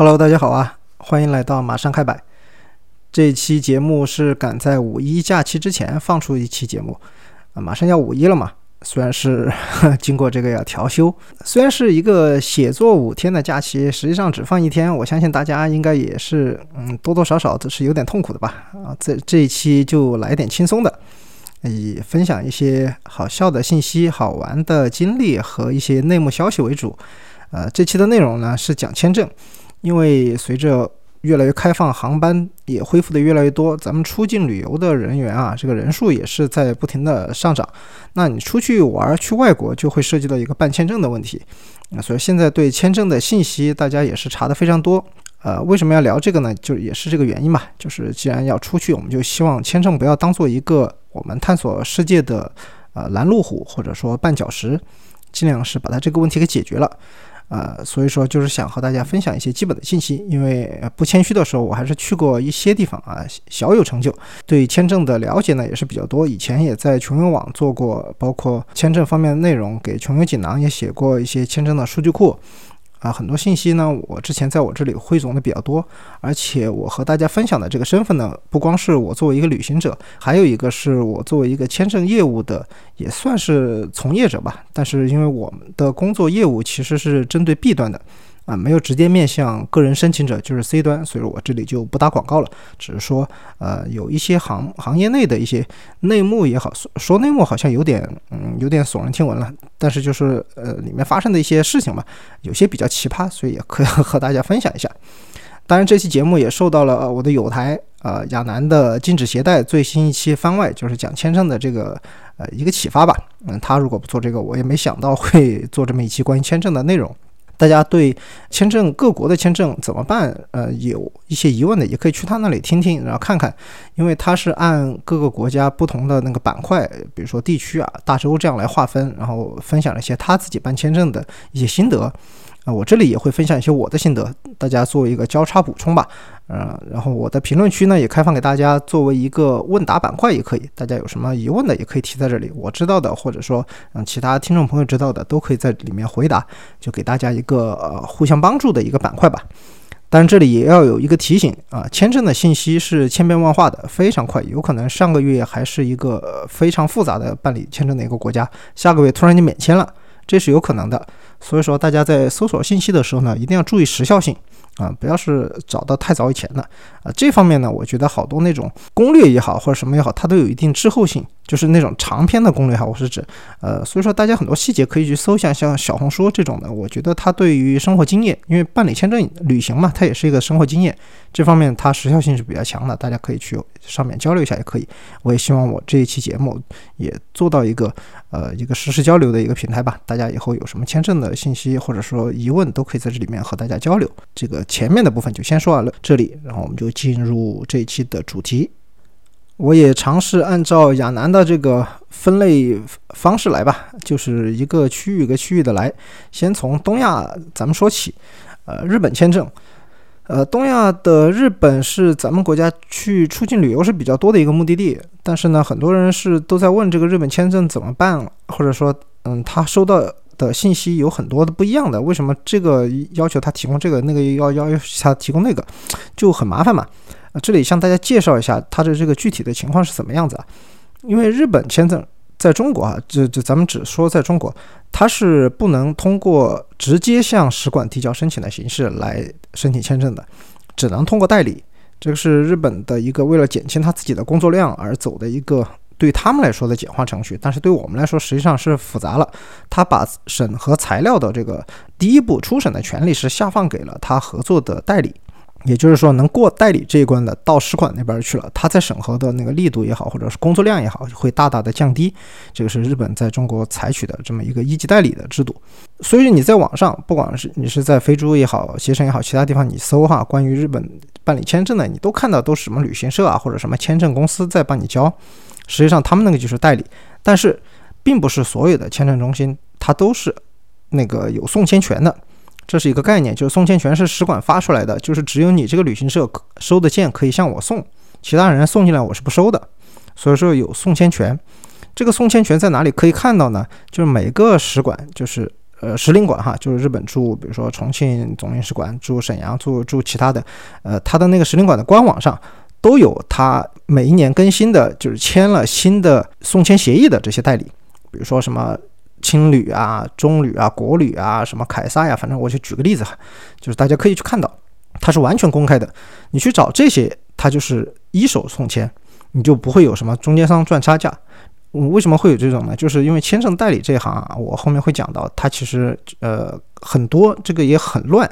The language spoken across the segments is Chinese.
Hello，大家好啊，欢迎来到马上开摆。这期节目是赶在五一假期之前放出一期节目啊，马上要五一了嘛。虽然是 经过这个要调休，虽然是一个写作五天的假期，实际上只放一天，我相信大家应该也是嗯多多少少都是有点痛苦的吧啊。这这一期就来点轻松的，以分享一些好笑的信息、好玩的经历和一些内幕消息为主。呃，这期的内容呢是讲签证，因为随着越来越开放，航班也恢复的越来越多，咱们出境旅游的人员啊，这个人数也是在不停的上涨。那你出去玩去外国，就会涉及到一个办签证的问题。啊，所以现在对签证的信息，大家也是查的非常多。呃，为什么要聊这个呢？就也是这个原因嘛，就是既然要出去，我们就希望签证不要当做一个我们探索世界的呃拦路虎，或者说绊脚石，尽量是把它这个问题给解决了。呃，所以说就是想和大家分享一些基本的信息，因为不谦虚的时候，我还是去过一些地方啊，小有成就，对签证的了解呢也是比较多。以前也在穷游网做过，包括签证方面的内容，给穷游锦囊也写过一些签证的数据库。啊，很多信息呢，我之前在我这里汇总的比较多，而且我和大家分享的这个身份呢，不光是我作为一个旅行者，还有一个是我作为一个签证业务的，也算是从业者吧。但是因为我们的工作业务其实是针对 B 端的。啊，没有直接面向个人申请者，就是 C 端，所以说我这里就不打广告了，只是说，呃，有一些行行业内的一些内幕也好，说说内幕好像有点，嗯，有点耸人听闻了，但是就是呃，里面发生的一些事情嘛，有些比较奇葩，所以也可以 和大家分享一下。当然，这期节目也受到了我的友台，呃，亚楠的禁止携带最新一期番外，就是讲签证的这个，呃，一个启发吧。嗯，他如果不做这个，我也没想到会做这么一期关于签证的内容。大家对签证各国的签证怎么办？呃，有一些疑问的，也可以去他那里听听，然后看看，因为他是按各个国家不同的那个板块，比如说地区啊、大洲这样来划分，然后分享了一些他自己办签证的一些心得。啊，我这里也会分享一些我的心得，大家做一个交叉补充吧。嗯，然后我的评论区呢也开放给大家，作为一个问答板块也可以，大家有什么疑问的也可以提在这里，我知道的或者说嗯其他听众朋友知道的都可以在里面回答，就给大家一个呃互相帮助的一个板块吧。但这里也要有一个提醒啊，签证的信息是千变万化的，非常快，有可能上个月还是一个非常复杂的办理签证的一个国家，下个月突然就免签了，这是有可能的。所以说，大家在搜索信息的时候呢，一定要注意时效性。啊，不要是找到太早以前的啊，这方面呢，我觉得好多那种攻略也好，或者什么也好，它都有一定滞后性，就是那种长篇的攻略哈，我是指，呃，所以说大家很多细节可以去搜一下，像小红书这种的，我觉得它对于生活经验，因为办理签证旅行嘛，它也是一个生活经验，这方面它时效性是比较强的，大家可以去上面交流一下也可以。我也希望我这一期节目也做到一个呃一个实时交流的一个平台吧，大家以后有什么签证的信息或者说疑问，都可以在这里面和大家交流。这个。前面的部分就先说完了，这里，然后我们就进入这一期的主题。我也尝试按照亚楠的这个分类方式来吧，就是一个区域一个区域的来。先从东亚咱们说起，呃，日本签证，呃，东亚的日本是咱们国家去出境旅游是比较多的一个目的地，但是呢，很多人是都在问这个日本签证怎么办，或者说，嗯，他收到。的信息有很多的不一样的，为什么这个要求他提供这个，那个要要要他提供那个，就很麻烦嘛？啊，这里向大家介绍一下他的这个具体的情况是怎么样子啊？因为日本签证在中国啊，这这咱们只说在中国，它是不能通过直接向使馆递交申请的形式来申请签证的，只能通过代理。这个是日本的一个为了减轻他自己的工作量而走的一个。对他们来说的简化程序，但是对我们来说实际上是复杂了。他把审核材料的这个第一步初审的权利是下放给了他合作的代理，也就是说能过代理这一关的到使馆那边去了，他在审核的那个力度也好，或者是工作量也好，会大大的降低。这个是日本在中国采取的这么一个一级代理的制度。所以你在网上，不管是你是在飞猪也好，携程也好，其他地方你搜哈，关于日本办理签证的，你都看到都是什么旅行社啊，或者什么签证公司在帮你交。实际上，他们那个就是代理，但是并不是所有的签证中心它都是那个有送签权的，这是一个概念，就是送签权是使馆发出来的，就是只有你这个旅行社收的件可以向我送，其他人送进来我是不收的，所以说有送签权。这个送签权在哪里可以看到呢？就是每个使馆，就是呃使领馆哈，就是日本驻比如说重庆总领事馆、驻沈阳、驻驻其他的，呃，它的那个使领馆的官网上都有它每一年更新的，就是签了新的送签协议的这些代理，比如说什么青旅啊、中旅啊、国旅啊、什么凯撒呀，反正我就举个例子哈，就是大家可以去看到，它是完全公开的，你去找这些，它就是一手送签，你就不会有什么中间商赚差价。为什么会有这种呢？就是因为签证代理这一行啊，我后面会讲到，它其实呃很多这个也很乱。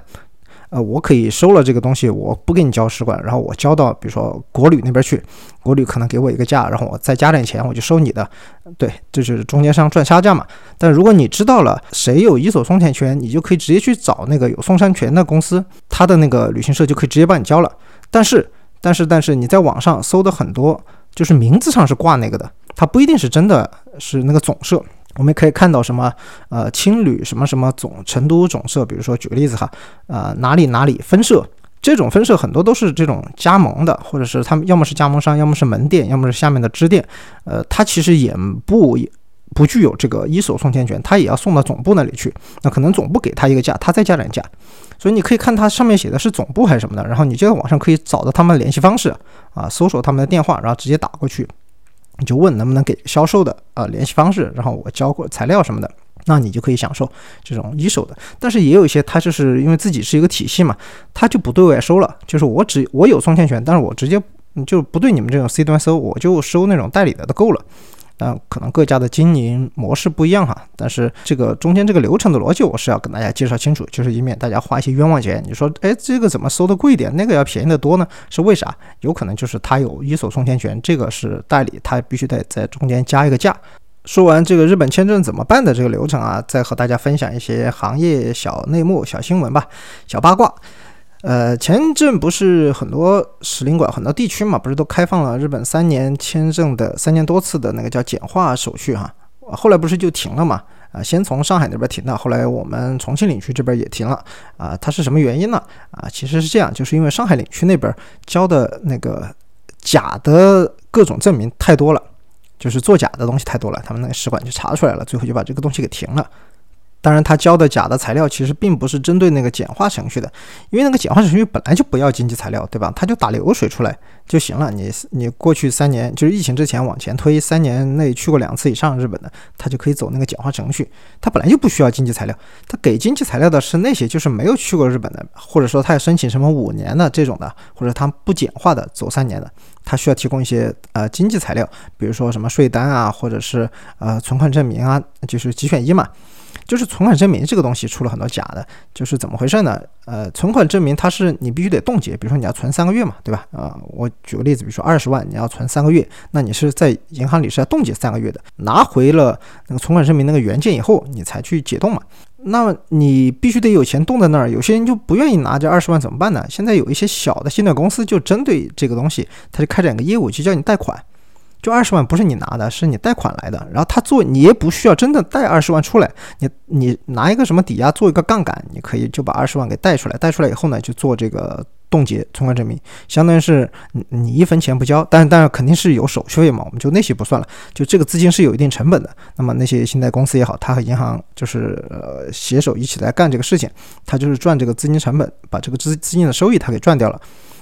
呃，我可以收了这个东西，我不给你交使馆，然后我交到比如说国旅那边去，国旅可能给我一个价，然后我再加点钱，我就收你的。对，就是中间商赚差价嘛。但如果你知道了谁有一手送签权，你就可以直接去找那个有送签权的公司，他的那个旅行社就可以直接帮你交了。但是，但是，但是你在网上搜的很多，就是名字上是挂那个的。它不一定是真的是那个总社，我们可以看到什么呃青旅什么什么总成都总社，比如说举个例子哈，呃哪里哪里分社，这种分社很多都是这种加盟的，或者是他们要么是加盟商，要么是门店，要么是下面的支店，呃，它其实也不不具有这个一手送签权，它也要送到总部那里去，那可能总部给他一个价，他再加点价，所以你可以看它上面写的是总部还是什么的，然后你就在网上可以找到他们的联系方式啊，搜索他们的电话，然后直接打过去。你就问能不能给销售的啊联系方式，然后我交过材料什么的，那你就可以享受这种一手的。但是也有一些，他就是因为自己是一个体系嘛，他就不对外收了，就是我只我有送签权，但是我直接就不对你们这种 C 端收，我就收那种代理的都够了。那，可能各家的经营模式不一样哈，但是这个中间这个流程的逻辑我是要跟大家介绍清楚，就是以免大家花一些冤枉钱。你说，哎，这个怎么收的贵一点，那个要便宜的多呢？是为啥？有可能就是他有一手送签权，这个是代理，他必须得在中间加一个价。说完这个日本签证怎么办的这个流程啊，再和大家分享一些行业小内幕、小新闻吧，小八卦。呃，前一阵不是很多使领馆、很多地区嘛，不是都开放了日本三年签证的三年多次的那个叫简化手续哈？后来不是就停了嘛？啊，先从上海那边停的，后来我们重庆领区这边也停了啊。它是什么原因呢？啊，其实是这样，就是因为上海领区那边交的那个假的各种证明太多了，就是作假的东西太多了，他们那个使馆就查出来了，最后就把这个东西给停了。当然，他交的假的材料其实并不是针对那个简化程序的，因为那个简化程序本来就不要经济材料，对吧？他就打流水出来就行了。你你过去三年，就是疫情之前往前推三年内去过两次以上日本的，他就可以走那个简化程序。他本来就不需要经济材料，他给经济材料的是那些就是没有去过日本的，或者说他要申请什么五年的这种的，或者他不简化的走三年的，他需要提供一些呃经济材料，比如说什么税单啊，或者是呃存款证明啊，就是几选一嘛。就是存款证明这个东西出了很多假的，就是怎么回事呢？呃，存款证明它是你必须得冻结，比如说你要存三个月嘛，对吧？啊，我举个例子，比如说二十万你要存三个月，那你是在银行里是要冻结三个月的，拿回了那个存款证明那个原件以后，你才去解冻嘛。那么你必须得有钱冻在那儿，有些人就不愿意拿这二十万怎么办呢？现在有一些小的信贷公司就针对这个东西，他就开展个业务，就叫你贷款。就二十万不是你拿的，是你贷款来的。然后他做，你也不需要真的贷二十万出来，你你拿一个什么抵押做一个杠杆，你可以就把二十万给贷出来。贷出来以后呢，就做这个冻结存款证明，相当于是你你一分钱不交，但是但是肯定是有手续费嘛，我们就那些不算了。就这个资金是有一定成本的。那么那些信贷公司也好，他和银行就是呃携手一起来干这个事情，他就是赚这个资金成本，把这个资资金的收益他给赚掉了。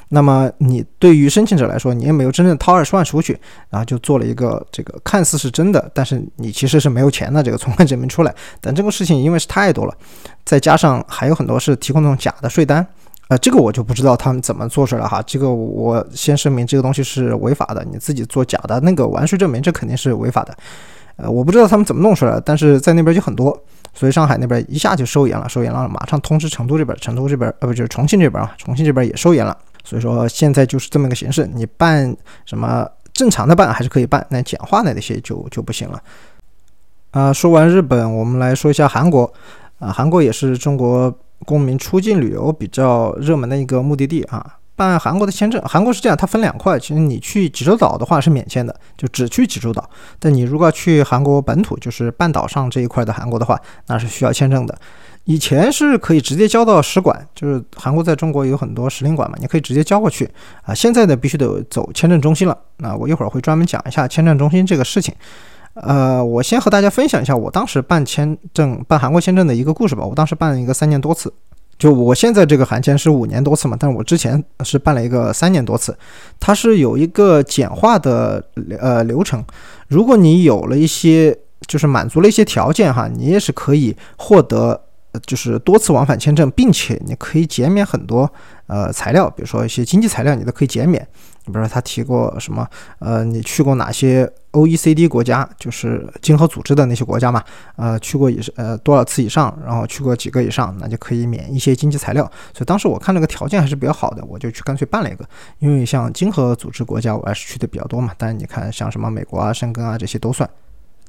那么你对于申请者来说，你也没有真正掏二十万出去，然后就做了一个这个看似是真的，但是你其实是没有钱的这个存款证明出来。但这个事情因为是太多了，再加上还有很多是提供那种假的税单，呃，这个我就不知道他们怎么做出来哈。这个我先声明，这个东西是违法的。你自己做假的那个完税证明，这肯定是违法的。呃，我不知道他们怎么弄出来的，但是在那边就很多，所以上海那边一下就收严了，收严了，马上通知成都这边，成都这边呃不就是重庆这边啊，重庆这边也收严了。所以说现在就是这么个形式，你办什么正常的办还是可以办，那简化的那些就就不行了。啊，说完日本，我们来说一下韩国。啊，韩国也是中国公民出境旅游比较热门的一个目的地啊。办韩国的签证，韩国是这样，它分两块。其实你去济州岛的话是免签的，就只去济州岛。但你如果要去韩国本土，就是半岛上这一块的韩国的话，那是需要签证的。以前是可以直接交到使馆，就是韩国在中国有很多使领馆嘛，你可以直接交过去啊。现在呢，必须得走签证中心了。那我一会儿会专门讲一下签证中心这个事情。呃，我先和大家分享一下我当时办签证、办韩国签证的一个故事吧。我当时办了一个三年多次，就我现在这个韩签是五年多次嘛，但是我之前是办了一个三年多次。它是有一个简化的呃流程，如果你有了一些，就是满足了一些条件哈，你也是可以获得。就是多次往返签证，并且你可以减免很多呃材料，比如说一些经济材料，你都可以减免。你比如说他提过什么呃，你去过哪些 OECD 国家，就是经合组织的那些国家嘛？呃，去过以呃多少次以上，然后去过几个以上，那就可以免一些经济材料。所以当时我看这个条件还是比较好的，我就去干脆办了一个。因为像经合组织国家，我还是去的比较多嘛。但是你看像什么美国啊、申根啊这些都算。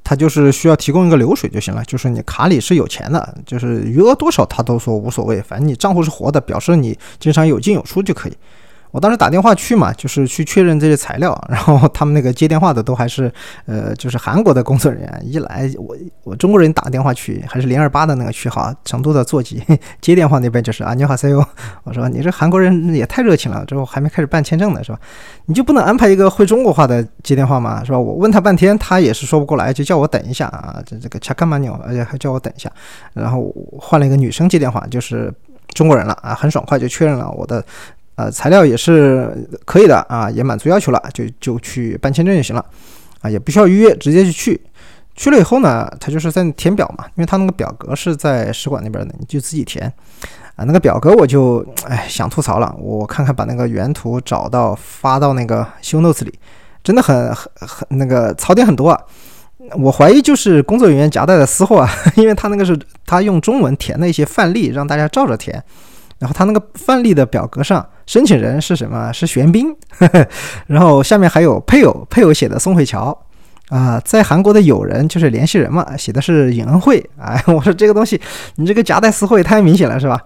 他就是需要提供一个流水就行了，就是你卡里是有钱的，就是余额多少他都说无所谓，反正你账户是活的，表示你经常有进有出就可以。我当时打电话去嘛，就是去确认这些材料，然后他们那个接电话的都还是，呃，就是韩国的工作人员。一来我我中国人打电话去，还是零二八的那个区号，成都的座机 接电话那边就是啊，你好 CEO，我说你这韩国人也太热情了，之后还没开始办签证呢，是吧？你就不能安排一个会中国话的接电话吗？是吧？我问他半天，他也是说不过来，就叫我等一下啊，这这个 check m a 而且还叫我等一下，然后换了一个女生接电话，就是中国人了啊，很爽快就确认了我的。呃，材料也是可以的啊，也满足要求了，就就去办签证就行了，啊，也不需要预约，直接就去。去了以后呢，他就是在填表嘛，因为他那个表格是在使馆那边的，你就自己填。啊，那个表格我就哎想吐槽了，我看看把那个原图找到发到那个修 notes 里，真的很很很那个槽点很多啊。我怀疑就是工作人员夹带的私货啊，因为他那个是他用中文填的一些范例，让大家照着填。然后他那个范例的表格上，申请人是什么？是玄彬。然后下面还有配偶，配偶写的宋慧乔啊，在韩国的友人就是联系人嘛，写的是尹恩惠。哎，我说这个东西，你这个夹带私货也太明显了，是吧？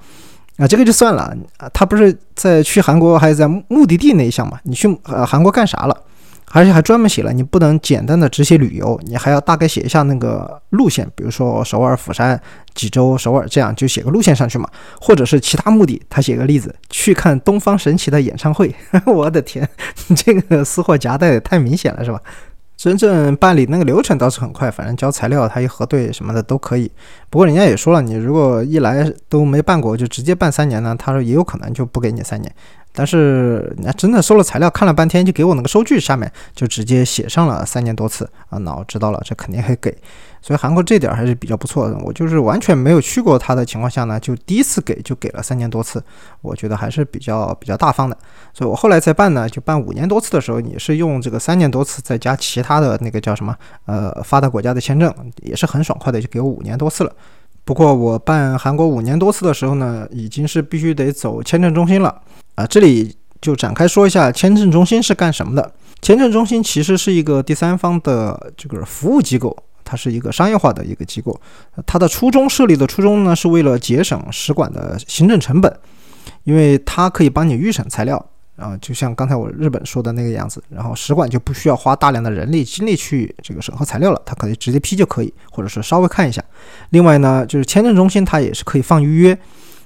啊，这个就算了啊，他不是在去韩国，还是在目的地那一项嘛？你去呃韩国干啥了？而且还专门写了，你不能简单的只写旅游，你还要大概写一下那个路线，比如说首尔、釜山、济州、首尔这样，就写个路线上去嘛。或者是其他目的，他写个例子，去看东方神起的演唱会。我的天，你这个私货夹带也太明显了，是吧？真正办理那个流程倒是很快，反正交材料他一核对什么的都可以。不过人家也说了，你如果一来都没办过，就直接办三年呢，他说也有可能就不给你三年。但是人家真的收了材料，看了半天就给我那个收据，下面就直接写上了三年多次啊，那我知道了，这肯定会给。所以韩国这点还是比较不错的。我就是完全没有去过他的情况下呢，就第一次给就给了三年多次，我觉得还是比较比较大方的。所以我后来再办呢，就办五年多次的时候，也是用这个三年多次再加其他的那个叫什么呃发达国家的签证，也是很爽快的就给我五年多次了。不过我办韩国五年多次的时候呢，已经是必须得走签证中心了。啊，这里就展开说一下签证中心是干什么的。签证中心其实是一个第三方的这个服务机构，它是一个商业化的一个机构。它的初衷设立的初衷呢，是为了节省使馆的行政成本，因为它可以帮你预审材料啊，就像刚才我日本说的那个样子。然后使馆就不需要花大量的人力精力去这个审核材料了，它可以直接批就可以，或者是稍微看一下。另外呢，就是签证中心它也是可以放预约。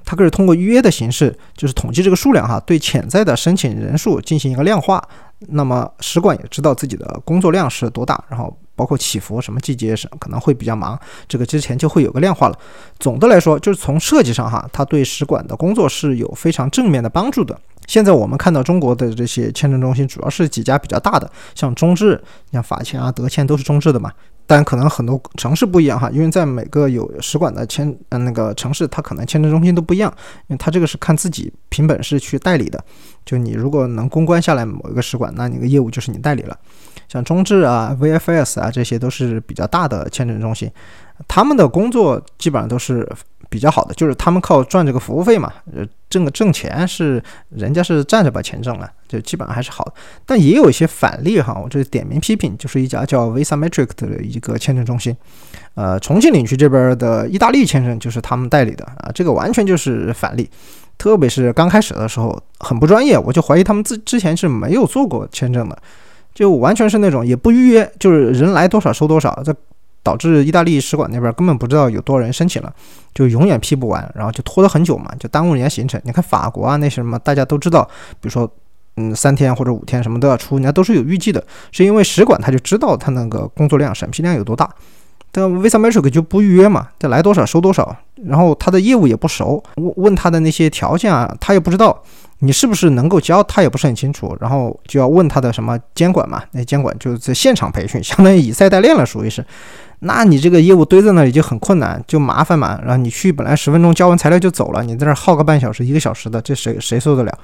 它可以通过预约的形式，就是统计这个数量哈，对潜在的申请人数进行一个量化。那么使馆也知道自己的工作量是多大，然后包括起伏，什么季节是可能会比较忙，这个之前就会有个量化了。总的来说，就是从设计上哈，它对使馆的工作是有非常正面的帮助的。现在我们看到中国的这些签证中心，主要是几家比较大的，像中智、像法签啊、德签都是中智的嘛。但可能很多城市不一样哈，因为在每个有使馆的签呃那个城市，它可能签证中心都不一样，因为它这个是看自己凭本事去代理的。就你如果能公关下来某一个使馆，那你的业务就是你代理了。像中智啊、VFS 啊，这些都是比较大的签证中心，他们的工作基本上都是。比较好的就是他们靠赚这个服务费嘛，呃，挣个挣钱是人家是站着把钱挣了，就基本上还是好的。但也有一些反例哈，我这点名批评，就是一家叫 VisaMetric 的一个签证中心，呃，重庆领区这边的意大利签证就是他们代理的啊，这个完全就是反例，特别是刚开始的时候很不专业，我就怀疑他们自之前是没有做过签证的，就完全是那种也不预约，就是人来多少收多少，这。导致意大利使馆那边根本不知道有多少人申请了，就永远批不完，然后就拖了很久嘛，就耽误人家行程。你看法国啊，那些什么大家都知道，比如说嗯三天或者五天什么都要出，人家都是有预计的，是因为使馆他就知道他那个工作量、审批量有多大。但 Visa Matrix 就不预约嘛，这来多少收多少，然后他的业务也不熟，问问他的那些条件啊，他也不知道。你是不是能够教，他也不是很清楚，然后就要问他的什么监管嘛？那监管就在现场培训，相当于以赛代练了，属于是。那你这个业务堆在那里就很困难，就麻烦嘛。然后你去本来十分钟交完材料就走了，你在那耗个半小时、一个小时的，这谁谁受得了？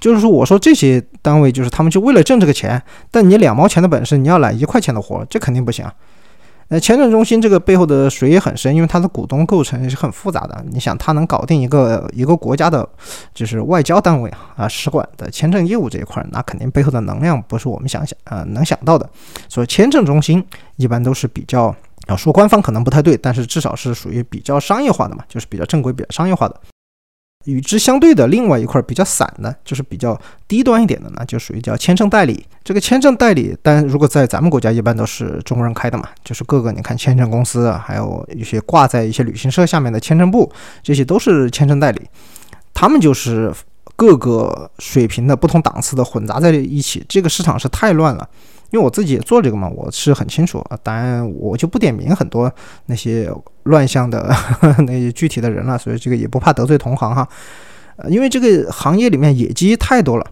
就是说，我说这些单位就是他们就为了挣这个钱，但你两毛钱的本事，你要揽一块钱的活，这肯定不行啊。那签证中心这个背后的水也很深，因为它的股东构成也是很复杂的。你想，它能搞定一个一个国家的，就是外交单位啊，使馆的签证业务这一块，那肯定背后的能量不是我们想想啊能想到的。所以，签证中心一般都是比较，要说官方可能不太对，但是至少是属于比较商业化的嘛，就是比较正规、比较商业化的。与之相对的另外一块比较散的，就是比较低端一点的呢，就属于叫签证代理。这个签证代理，但如果在咱们国家一般都是中国人开的嘛，就是各个你看签证公司，还有一些挂在一些旅行社下面的签证部，这些都是签证代理。他们就是各个水平的不同档次的混杂在一起，这个市场是太乱了。因为我自己也做这个嘛，我是很清楚啊。当然，我就不点名很多那些乱象的 那些具体的人了，所以这个也不怕得罪同行哈。呃，因为这个行业里面野鸡太多了，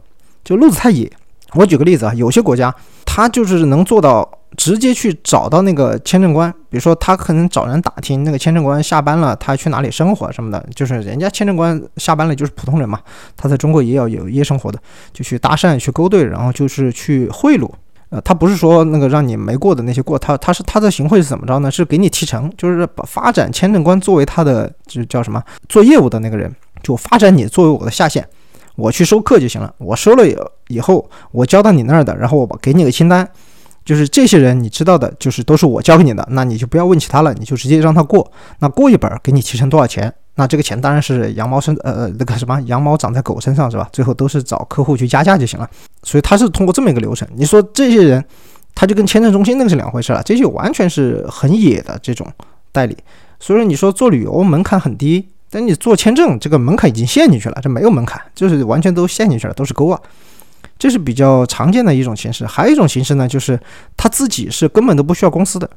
就路子太野。我举个例子啊，有些国家他就是能做到直接去找到那个签证官，比如说他可能找人打听那个签证官下班了，他去哪里生活什么的，就是人家签证官下班了就是普通人嘛，他在中国也要有夜生活的，就去搭讪去勾兑，然后就是去贿赂。呃，他不是说那个让你没过的那些过，他他是他的行贿是怎么着呢？是给你提成，就是把发展签证官作为他的就叫什么做业务的那个人，就发展你作为我的下线，我去收客就行了。我收了以后，我交到你那儿的，然后我给你个清单，就是这些人你知道的，就是都是我交给你的，那你就不要问其他了，你就直接让他过。那过一本给你提成多少钱？那这个钱当然是羊毛身呃那个什么羊毛长在狗身上是吧？最后都是找客户去加价就行了。所以他是通过这么一个流程。你说这些人，他就跟签证中心那个是两回事了。这些完全是很野的这种代理。所以说你说做旅游门槛很低，但你做签证这个门槛已经陷进去了，这没有门槛，就是完全都陷进去了，都是沟啊。这是比较常见的一种形式。还有一种形式呢，就是他自己是根本都不需要公司的，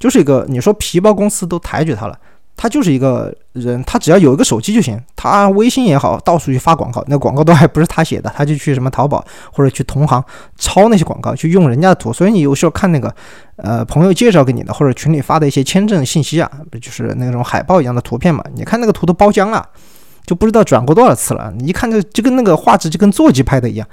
就是一个你说皮包公司都抬举他了。他就是一个人，他只要有一个手机就行。他微信也好，到处去发广告，那广告都还不是他写的，他就去什么淘宝或者去同行抄那些广告，去用人家的图。所以你有时候看那个，呃，朋友介绍给你的或者群里发的一些签证信息啊，不就是那种海报一样的图片嘛？你看那个图都包浆了，就不知道转过多少次了。你一看就就跟那个画质就跟座机拍的一样，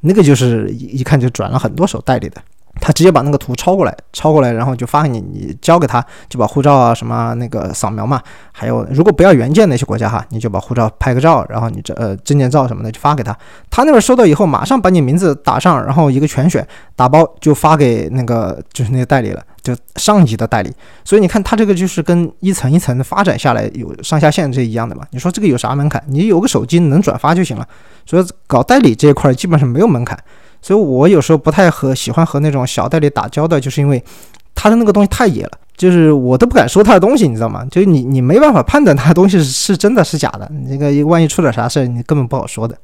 那个就是一一看就转了很多手代理的。他直接把那个图抄过来，抄过来，然后就发给你，你交给他，就把护照啊什么那个扫描嘛，还有如果不要原件那些国家哈，你就把护照拍个照，然后你这呃证件照什么的就发给他，他那边收到以后马上把你名字打上，然后一个全选打包就发给那个就是那个代理了，就上级的代理。所以你看他这个就是跟一层一层的发展下来有上下线这一样的嘛。你说这个有啥门槛？你有个手机能转发就行了。所以搞代理这一块基本上没有门槛。所以我有时候不太和喜欢和那种小代理打交道，就是因为他的那个东西太野了，就是我都不敢说他的东西，你知道吗？就是你你没办法判断他的东西是真的是假的，那个万一出点啥事，你根本不好说的。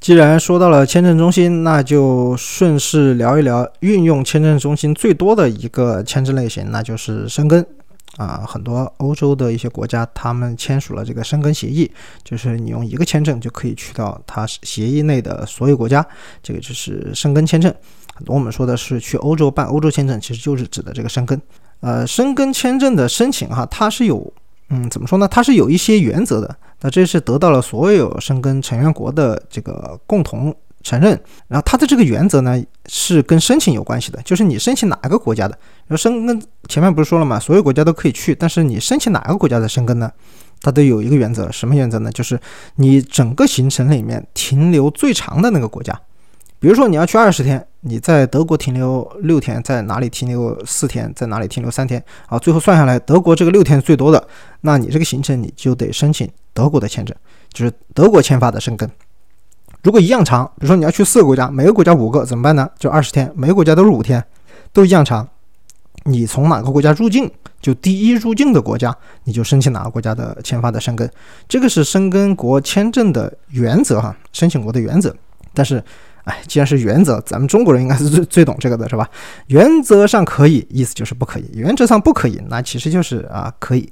既然说到了签证中心，那就顺势聊一聊运用签证中心最多的一个签证类型，那就是申根。啊，很多欧洲的一些国家，他们签署了这个申根协议，就是你用一个签证就可以去到它协议内的所有国家，这个就是申根签证。很多我们说的是去欧洲办欧洲签证，其实就是指的这个申根。呃，申根签证的申请哈，它是有，嗯，怎么说呢？它是有一些原则的。那这是得到了所有申根成员国的这个共同。承认，然后它的这个原则呢是跟申请有关系的，就是你申请哪一个国家的，然后申根前面不是说了吗？所有国家都可以去，但是你申请哪个国家的申根呢？它都有一个原则，什么原则呢？就是你整个行程里面停留最长的那个国家，比如说你要去二十天，你在德国停留六天，在哪里停留四天，在哪里停留三天，啊，最后算下来德国这个六天最多的，那你这个行程你就得申请德国的签证，就是德国签发的申根。如果一样长，比如说你要去四个国家，每个国家五个，怎么办呢？就二十天，每个国家都是五天，都一样长。你从哪个国家入境，就第一入境的国家，你就申请哪个国家的签发的申根。这个是申根国签证的原则哈，申请国的原则。但是哎，既然是原则，咱们中国人应该是最最懂这个的，是吧？原则上可以，意思就是不可以；原则上不可以，那其实就是啊可以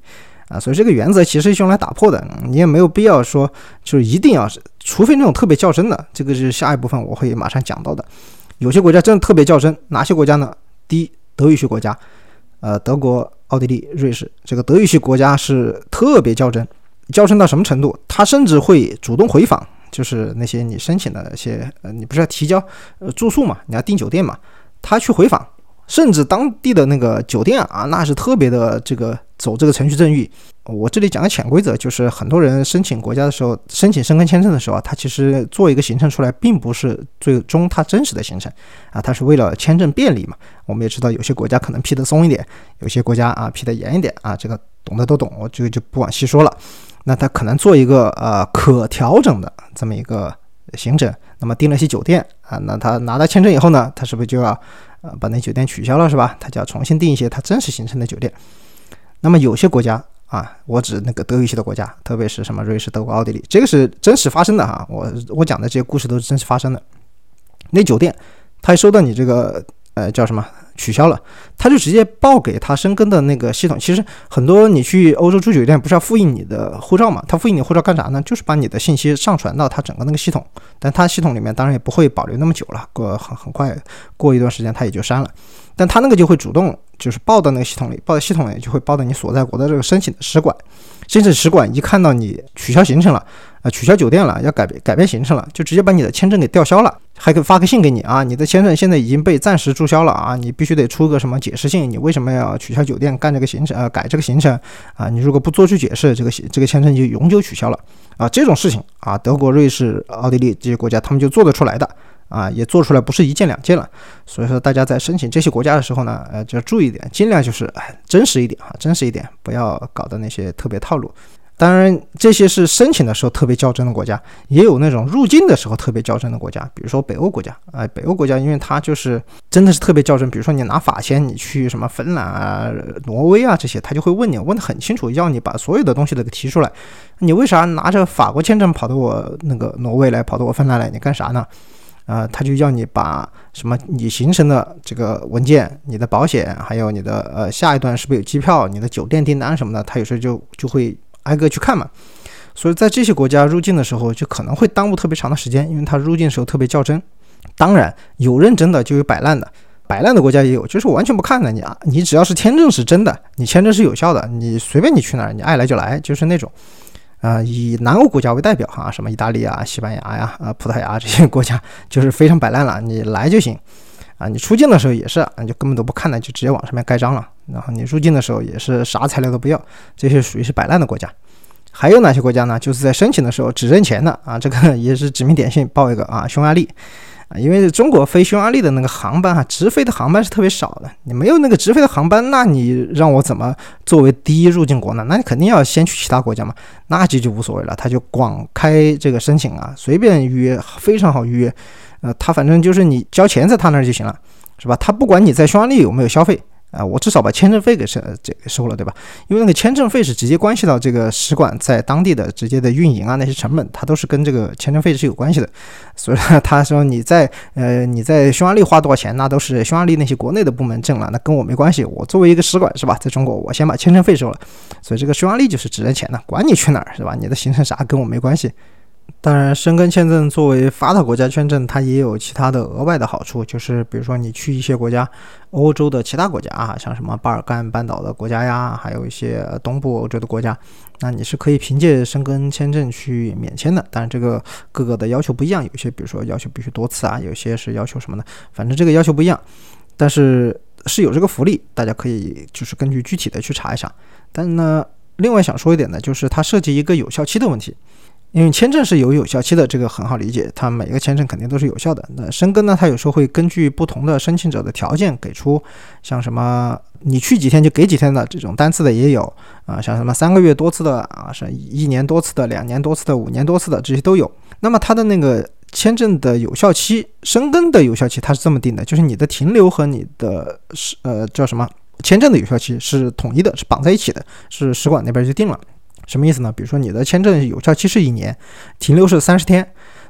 啊。所以这个原则其实是用来打破的，你也没有必要说就是一定要，除非那种特别较真的，这个是下一部分我会马上讲到的。有些国家真的特别较真，哪些国家呢？第一，德语系国家，呃，德国、奥地利、瑞士，这个德语系国家是特别较真，较真到什么程度？他甚至会主动回访。就是那些你申请的一些，呃，你不是要提交，呃，住宿嘛，你要订酒店嘛，他去回访，甚至当地的那个酒店啊，那是特别的这个走这个程序正义。我这里讲个潜规则，就是很多人申请国家的时候，申请申根签证的时候啊，他其实做一个行程出来，并不是最终他真实的行程啊，他是为了签证便利嘛。我们也知道有些国家可能批的松一点，有些国家啊批的严一点啊，这个懂的都懂，我这个就不往细说了。那他可能做一个呃可调整的这么一个行程，那么订了些酒店啊，那他拿到签证以后呢，他是不是就要呃把那酒店取消了是吧？他就要重新订一些他真实行程的酒店。那么有些国家啊，我指那个德语系的国家，特别是什么瑞士、德国、奥地利，这个是真实发生的哈。我我讲的这些故事都是真实发生的。那酒店他收到你这个呃叫什么？取消了，他就直接报给他申根的那个系统。其实很多你去欧洲住酒店，不是要复印你的护照嘛？他复印你护照干啥呢？就是把你的信息上传到他整个那个系统。但他系统里面当然也不会保留那么久了，过很很快过一段时间他也就删了。但他那个就会主动就是报到那个系统里，报到系统里就会报到你所在国的这个申请的使馆。申请使馆一看到你取消行程了，啊，取消酒店了，要改变改变行程了，就直接把你的签证给吊销了，还可以发个信给你啊，你的签证现在已经被暂时注销了啊，你必须得出个什么解释信，你为什么要取消酒店干这个行程呃改这个行程啊？你如果不做出解释，这个这个签证就永久取消了啊！这种事情啊，德国、瑞士、奥地利这些国家他们就做得出来的。啊，也做出来不是一件两件了，所以说大家在申请这些国家的时候呢，呃，就要注意一点，尽量就是真实一点哈，真实一点，不要搞的那些特别套路。当然，这些是申请的时候特别较真的国家，也有那种入境的时候特别较真的国家，比如说北欧国家啊，北欧国家因为它就是真的是特别较真，比如说你拿法签，你去什么芬兰啊、挪威啊这些，他就会问你，问得很清楚，要你把所有的东西都给提出来，你为啥拿着法国签证跑到我那个挪威来，跑到我芬兰来，你干啥呢？啊，他就要你把什么你行程的这个文件、你的保险，还有你的呃下一段是不是有机票、你的酒店订单什么的，他有时候就就会挨个去看嘛。所以在这些国家入境的时候，就可能会耽误特别长的时间，因为他入境的时候特别较真。当然有认真的，就有摆烂的，摆烂的国家也有，就是我完全不看的你啊，你只要是签证是真的，你签证是有效的，你随便你去哪儿，你爱来就来，就是那种。啊，以南欧国家为代表哈，什么意大利啊、西班牙呀、啊葡萄牙这些 国家，就是非常摆烂了。你来就行，啊，你出境的时候也是，你就根本都不看了，就直接往上面盖章了。然后你入境的时候也是啥材料都不要，这些属于是摆烂的国家。还有哪些国家呢？就是在申请的时候只认钱的啊，这个 也是指名点姓报一个啊，匈牙利。啊，因为中国飞匈牙利的那个航班哈，直飞的航班是特别少的。你没有那个直飞的航班，那你让我怎么作为第一入境国呢？那你肯定要先去其他国家嘛。那这就无所谓了，他就广开这个申请啊，随便约，非常好约。呃，他反正就是你交钱在他那儿就行了，是吧？他不管你在匈牙利有没有消费。啊，我至少把签证费给收这个收了，对吧？因为那个签证费是直接关系到这个使馆在当地的直接的运营啊，那些成本，它都是跟这个签证费是有关系的。所以他说你在呃你在匈牙利花多少钱，那都是匈牙利那些国内的部门挣了，那跟我没关系。我作为一个使馆是吧，在中国我先把签证费收了，所以这个匈牙利就是只认钱的，管你去哪儿是吧？你的行程啥跟我没关系。当然，申根签证作为发达国家签证，它也有其他的额外的好处，就是比如说你去一些国家，欧洲的其他国家啊，像什么巴尔干半岛的国家呀，还有一些东部欧洲的国家，那你是可以凭借申根签证去免签的。但是这个各个的要求不一样，有些比如说要求必须多次啊，有些是要求什么的，反正这个要求不一样。但是是有这个福利，大家可以就是根据具体的去查一下。但呢，另外想说一点呢，就是它涉及一个有效期的问题。因为签证是有有效期的，这个很好理解，它每个签证肯定都是有效的。那申根呢，它有时候会根据不同的申请者的条件给出，像什么你去几天就给几天的这种单次的也有啊，像什么三个月多次的啊，是一年多次的、两年多次的、五年多次的这些都有。那么它的那个签证的有效期，申根的有效期它是这么定的，就是你的停留和你的是呃叫什么签证的有效期是统一的，是绑在一起的，是使馆那边就定了。什么意思呢？比如说你的签证有效期是一年，停留是三十天，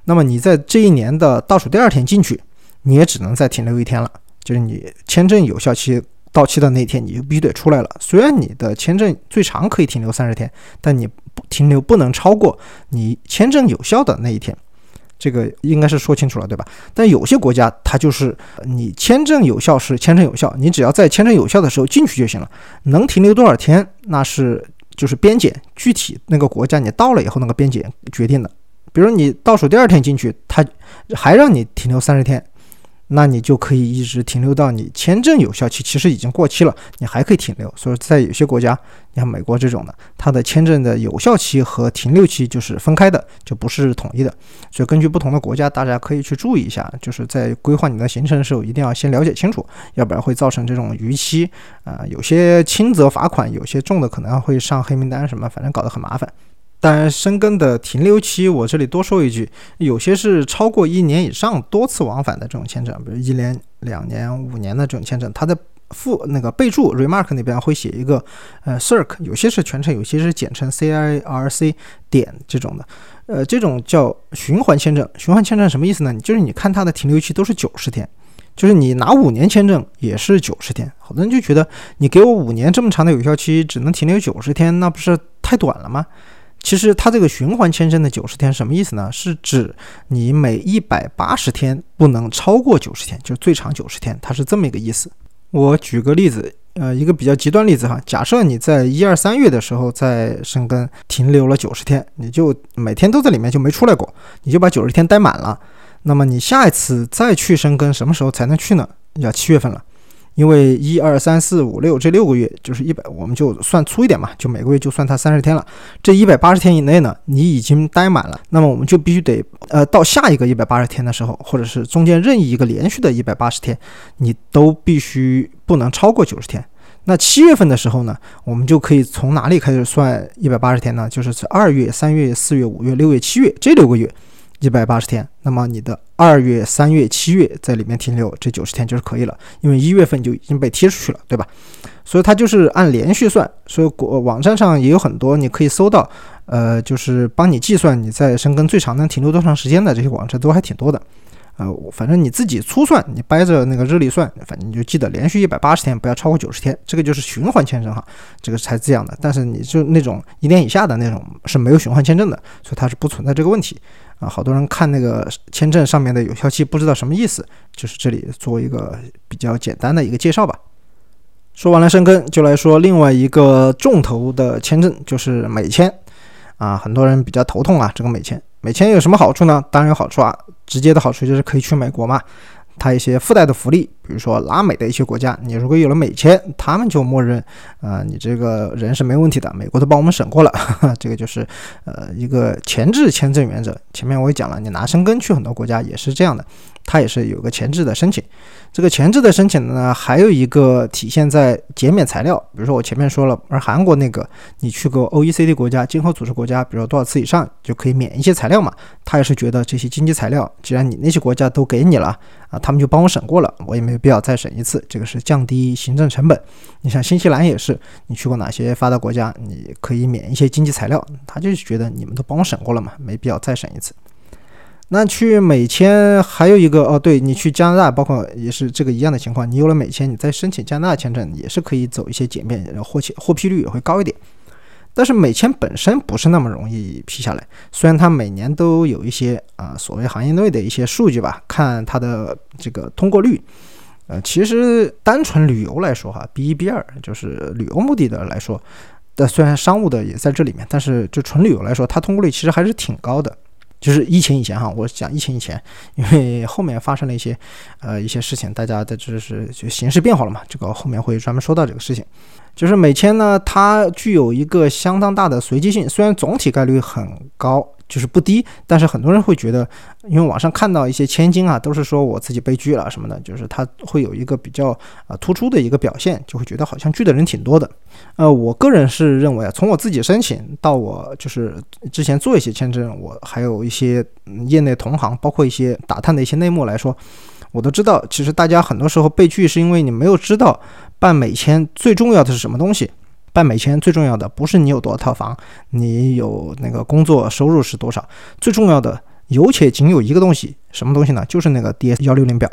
那么你在这一年的倒数第二天进去，你也只能再停留一天了，就是你签证有效期到期的那一天，你就必须得出来了。虽然你的签证最长可以停留三十天，但你停留不能超过你签证有效的那一天。这个应该是说清楚了，对吧？但有些国家它就是你签证有效是签证有效，你只要在签证有效的时候进去就行了，能停留多少天那是就是边检具体那个国家你到了以后那个边检决定的。比如你倒数第二天进去，他还让你停留三十天。那你就可以一直停留到你签证有效期，其实已经过期了，你还可以停留。所以在有些国家，你像美国这种的，它的签证的有效期和停留期就是分开的，就不是统一的。所以根据不同的国家，大家可以去注意一下，就是在规划你的行程的时候，一定要先了解清楚，要不然会造成这种逾期啊，有些轻则罚款，有些重的可能会上黑名单什么，反正搞得很麻烦。当然，申根的停留期，我这里多说一句，有些是超过一年以上多次往返的这种签证，比如一年、两年、五年的这种签证，它的附那个备注 remark 那边会写一个呃 circ，有些是全称，有些是简称 c i r c 点这种的，呃，这种叫循环签证。循环签证什么意思呢？就是你看它的停留期都是九十天，就是你拿五年签证也是九十天。好多人就觉得你给我五年这么长的有效期，只能停留九十天，那不是太短了吗？其实它这个循环签证的九十天什么意思呢？是指你每一百八十天不能超过九十天，就是最长九十天，它是这么一个意思。我举个例子，呃，一个比较极端例子哈，假设你在一二三月的时候在深根停留了九十天，你就每天都在里面就没出来过，你就把九十天待满了，那么你下一次再去深根什么时候才能去呢？要七月份了。因为一二三四五六这六个月就是一百，我们就算粗一点嘛，就每个月就算它三十天了。这一百八十天以内呢，你已经待满了，那么我们就必须得呃到下一个一百八十天的时候，或者是中间任意一个连续的一百八十天，你都必须不能超过九十天。那七月份的时候呢，我们就可以从哪里开始算一百八十天呢？就是二月、三月、四月、五月、六月、七月这六个月。一百八十天，那么你的二月、三月、七月在里面停留这九十天就是可以了，因为一月份就已经被踢出去了，对吧？所以它就是按连续算，所以国网站上也有很多你可以搜到，呃，就是帮你计算你在深耕最长能停留多长时间的这些网站都还挺多的。呃，反正你自己粗算，你掰着那个日历算，反正你就记得连续一百八十天，不要超过九十天，这个就是循环签证哈，这个才这样的。但是你就那种一年以下的那种是没有循环签证的，所以它是不存在这个问题啊。好多人看那个签证上面的有效期不知道什么意思，就是这里做一个比较简单的一个介绍吧。说完了申根，就来说另外一个重头的签证，就是美签啊。很多人比较头痛啊，这个美签。美签有什么好处呢？当然有好处啊，直接的好处就是可以去美国嘛。它一些附带的福利，比如说拉美的一些国家，你如果有了美签，他们就默认，呃，你这个人是没问题的，美国都帮我们审过了，这个就是呃一个前置签证原则。前面我也讲了，你拿申根去很多国家也是这样的，它也是有个前置的申请。这个前置的申请呢，还有一个体现在减免材料，比如说我前面说了，而韩国那个你去过 OECD 国家、经合组织国家，比如说多少次以上就可以免一些材料嘛，他也是觉得这些经济材料，既然你那些国家都给你了啊，他们就帮我审过了，我也没有必要再审一次，这个是降低行政成本。你像新西兰也是，你去过哪些发达国家，你可以免一些经济材料，他就是觉得你们都帮我审过了嘛，没必要再审一次。那去美签还有一个哦，对你去加拿大，包括也是这个一样的情况。你有了美签，你再申请加拿大签证也是可以走一些简便，然后获签获批率也会高一点。但是美签本身不是那么容易批下来，虽然它每年都有一些啊所谓行业内的一些数据吧，看它的这个通过率。呃，其实单纯旅游来说哈，B 一 B 二就是旅游目的的来说，但虽然商务的也在这里面，但是就纯旅游来说，它通过率其实还是挺高的。就是疫情以前哈，我讲疫情以前，因为后面发生了一些，呃，一些事情，大家的就是就形势变化了嘛，这个后面会专门说到这个事情。就是美签呢，它具有一个相当大的随机性，虽然总体概率很高。就是不低，但是很多人会觉得，因为网上看到一些千金啊，都是说我自己被拒了什么的，就是他会有一个比较啊突出的一个表现，就会觉得好像拒的人挺多的。呃，我个人是认为啊，从我自己申请到我就是之前做一些签证，我还有一些业内同行，包括一些打探的一些内幕来说，我都知道，其实大家很多时候被拒是因为你没有知道办美签最重要的是什么东西。办美签最重要的不是你有多少套房，你有那个工作收入是多少，最重要的有且仅有一个东西，什么东西呢？就是那个 DS 幺六零表。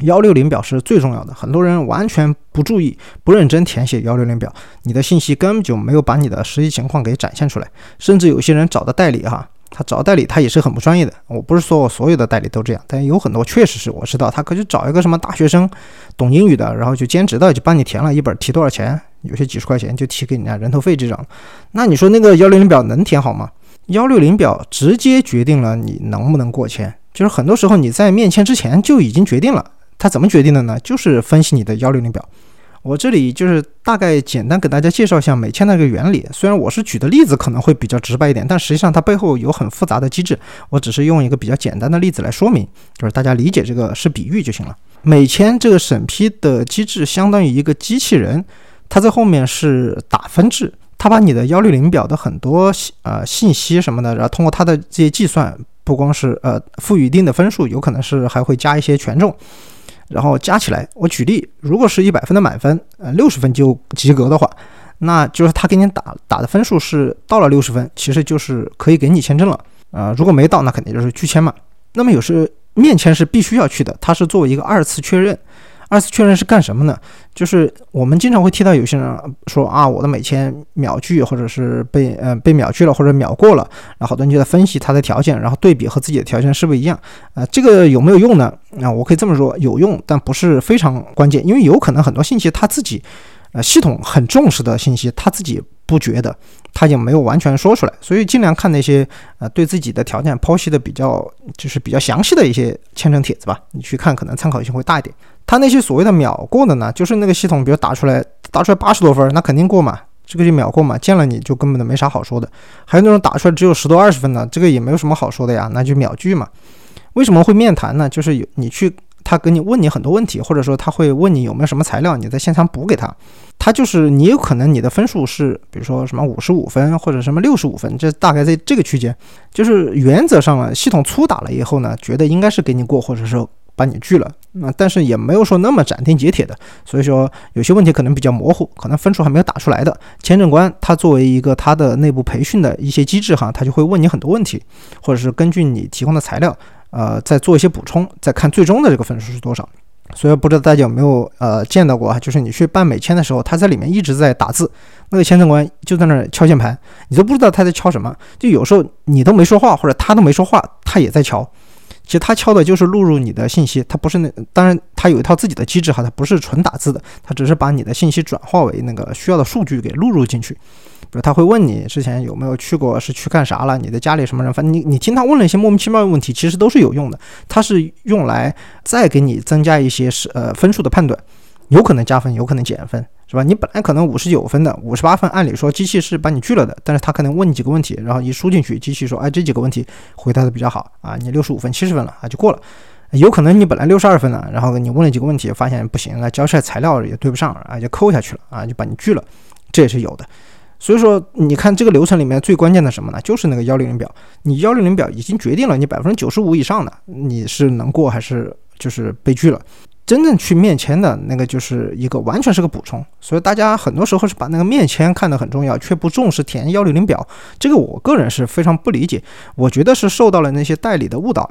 幺六零表是最重要的，很多人完全不注意、不认真填写幺六零表，你的信息根本就没有把你的实际情况给展现出来。甚至有些人找的代理哈，他找代理他也是很不专业的。我不是说我所有的代理都这样，但有很多确实是我知道，他可就找一个什么大学生，懂英语的，然后就兼职的就帮你填了一本，提多少钱？有些几十块钱就提给人家人头费这种。那你说那个幺六零表能填好吗？幺六零表直接决定了你能不能过签，就是很多时候你在面签之前就已经决定了。他怎么决定的呢？就是分析你的幺六零表。我这里就是大概简单给大家介绍一下美签的一个原理。虽然我是举的例子可能会比较直白一点，但实际上它背后有很复杂的机制。我只是用一个比较简单的例子来说明，就是大家理解这个是比喻就行了。美签这个审批的机制相当于一个机器人，它在后面是打分制，它把你的幺六零表的很多呃信息什么的，然后通过它的这些计算，不光是呃赋予一定的分数，有可能是还会加一些权重。然后加起来，我举例，如果是一百分的满分，呃，六十分就及格的话，那就是他给你打打的分数是到了六十分，其实就是可以给你签证了。呃，如果没到，那肯定就是拒签嘛。那么有时面签是必须要去的，它是作为一个二次确认。二次确认是干什么呢？就是我们经常会听到有些人说啊，我的美签秒拒，或者是被呃被秒拒了，或者秒过了，然后好多人就在分析他的条件，然后对比和自己的条件是不是一样啊？这个有没有用呢？那我可以这么说，有用，但不是非常关键，因为有可能很多信息他自己。呃，系统很重视的信息，他自己不觉得，他也没有完全说出来，所以尽量看那些呃对自己的条件剖析的比较就是比较详细的一些签证帖子吧，你去看可能参考性会大一点。他那些所谓的秒过的呢，就是那个系统比如打出来打出来八十多分，那肯定过嘛，这个就秒过嘛，见了你就根本都没啥好说的。还有那种打出来只有十多二十分的，这个也没有什么好说的呀，那就秒拒嘛。为什么会面谈呢？就是有你去。他给你问你很多问题，或者说他会问你有没有什么材料，你在现场补给他。他就是你有可能你的分数是，比如说什么五十五分或者什么六十五分，这大概在这个区间。就是原则上了，系统粗打了以后呢，觉得应该是给你过，或者说把你拒了。那但是也没有说那么斩钉截铁的，所以说有些问题可能比较模糊，可能分数还没有打出来的。签证官他作为一个他的内部培训的一些机制哈，他就会问你很多问题，或者是根据你提供的材料。呃，再做一些补充，再看最终的这个分数是多少。所以不知道大家有没有呃见到过啊？就是你去办美签的时候，他在里面一直在打字，那个签证官就在那儿敲键盘，你都不知道他在敲什么。就有时候你都没说话，或者他都没说话，他也在敲。其实他敲的就是录入你的信息，他不是那，当然他有一套自己的机制哈，他不是纯打字的，他只是把你的信息转化为那个需要的数据给录入进去。比如他会问你之前有没有去过，是去干啥了？你的家里什么人？反正你你听他问了一些莫名其妙的问题，其实都是有用的。他是用来再给你增加一些是呃分数的判断，有可能加分，有可能减分，是吧？你本来可能五十九分的，五十八分，按理说机器是把你拒了的，但是他可能问你几个问题，然后一输进去，机器说，哎，这几个问题回答的比较好啊，你六十五分、七十分了啊，就过了。有可能你本来六十二分呢，然后你问了几个问题，发现不行，那交出来材料也对不上啊，就扣下去了啊，就把你拒了，这也是有的。所以说，你看这个流程里面最关键的什么呢？就是那个幺六零表。你幺六零表已经决定了你百分之九十五以上的你是能过还是就是被拒了。真正去面签的那个就是一个完全是个补充。所以大家很多时候是把那个面签看得很重要，却不重视填幺六零表。这个我个人是非常不理解。我觉得是受到了那些代理的误导。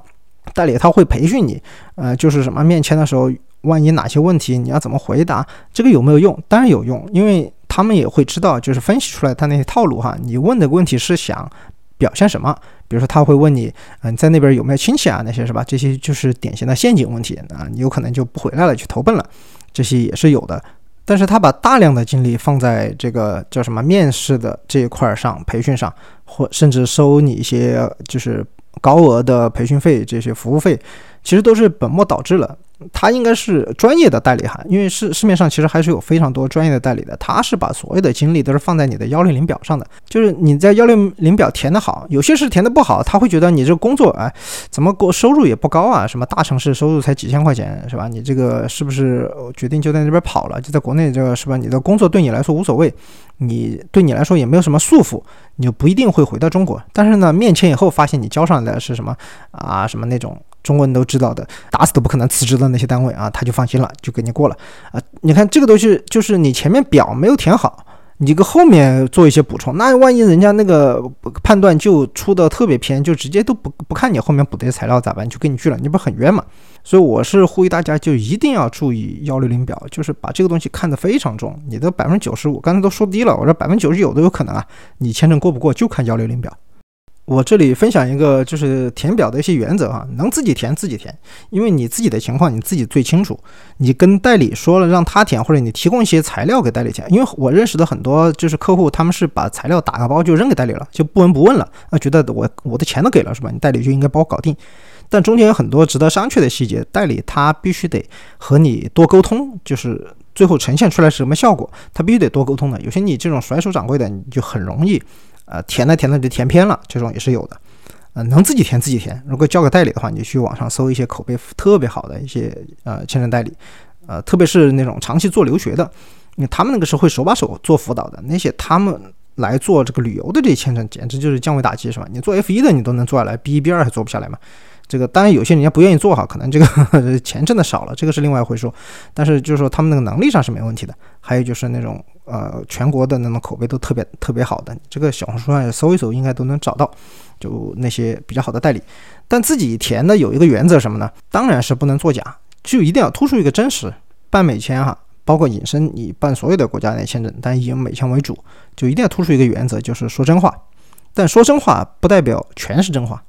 代理他会培训你，呃，就是什么面签的时候，万一哪些问题你要怎么回答，这个有没有用？当然有用，因为。他们也会知道，就是分析出来他那些套路哈。你问的问题是想表现什么？比如说他会问你，嗯，在那边有没有亲戚啊？那些是吧？这些就是典型的陷阱问题啊。你有可能就不回来了，去投奔了，这些也是有的。但是他把大量的精力放在这个叫什么面试的这一块上，培训上，或甚至收你一些就是高额的培训费，这些服务费，其实都是本末倒置了。他应该是专业的代理哈，因为市市面上其实还是有非常多专业的代理的。他是把所有的精力都是放在你的幺六零表上的，就是你在幺六零表填的好，有些是填的不好，他会觉得你这个工作哎，怎么过收入也不高啊？什么大城市收入才几千块钱是吧？你这个是不是决定就在那边跑了？就在国内这个是吧？你的工作对你来说无所谓，你对你来说也没有什么束缚，你就不一定会回到中国。但是呢，面签以后发现你交上来的是什么啊？什么那种。中国人都知道的，打死都不可能辞职的那些单位啊，他就放心了，就给你过了啊。你看这个东西，就是你前面表没有填好，你个后面做一些补充，那万一人家那个判断就出的特别偏，就直接都不不看你后面补的材料咋办？就给你拒了，你不是很冤吗？所以我是呼吁大家，就一定要注意幺六零表，就是把这个东西看得非常重。你的百分之九十五，刚才都说低了，我说百分之九十九都有可能啊，你签证过不过就看幺六零表。我这里分享一个就是填表的一些原则啊，能自己填自己填，因为你自己的情况你自己最清楚。你跟代理说了让他填，或者你提供一些材料给代理填，因为我认识的很多就是客户，他们是把材料打个包就扔给代理了，就不闻不问了啊，觉得我我的钱都给了是吧？你代理就应该帮我搞定。但中间有很多值得商榷的细节，代理他必须得和你多沟通，就是最后呈现出来是什么效果，他必须得多沟通的。有些你这种甩手掌柜的，你就很容易。呃，填了填了就填偏了，这种也是有的。呃，能自己填自己填。如果交给代理的话，你就去网上搜一些口碑特别好的一些呃签证代理，呃，特别是那种长期做留学的，因为他们那个是会手把手做辅导的。那些他们来做这个旅游的这些签证，简直就是降维打击，是吧？你做 F 一的你都能做下来，B 一 B 二还做不下来吗？这个当然有些人家不愿意做哈，可能这个 钱挣的少了，这个是另外一回说。但是就是说他们那个能力上是没问题的。还有就是那种呃全国的那种口碑都特别特别好的，这个小红书上搜一搜应该都能找到，就那些比较好的代理。但自己填的有一个原则什么呢？当然是不能作假，就一定要突出一个真实。办美签哈，包括隐身，你办所有的国家的签证，但以美签为主，就一定要突出一个原则，就是说真话。但说真话不代表全是真话。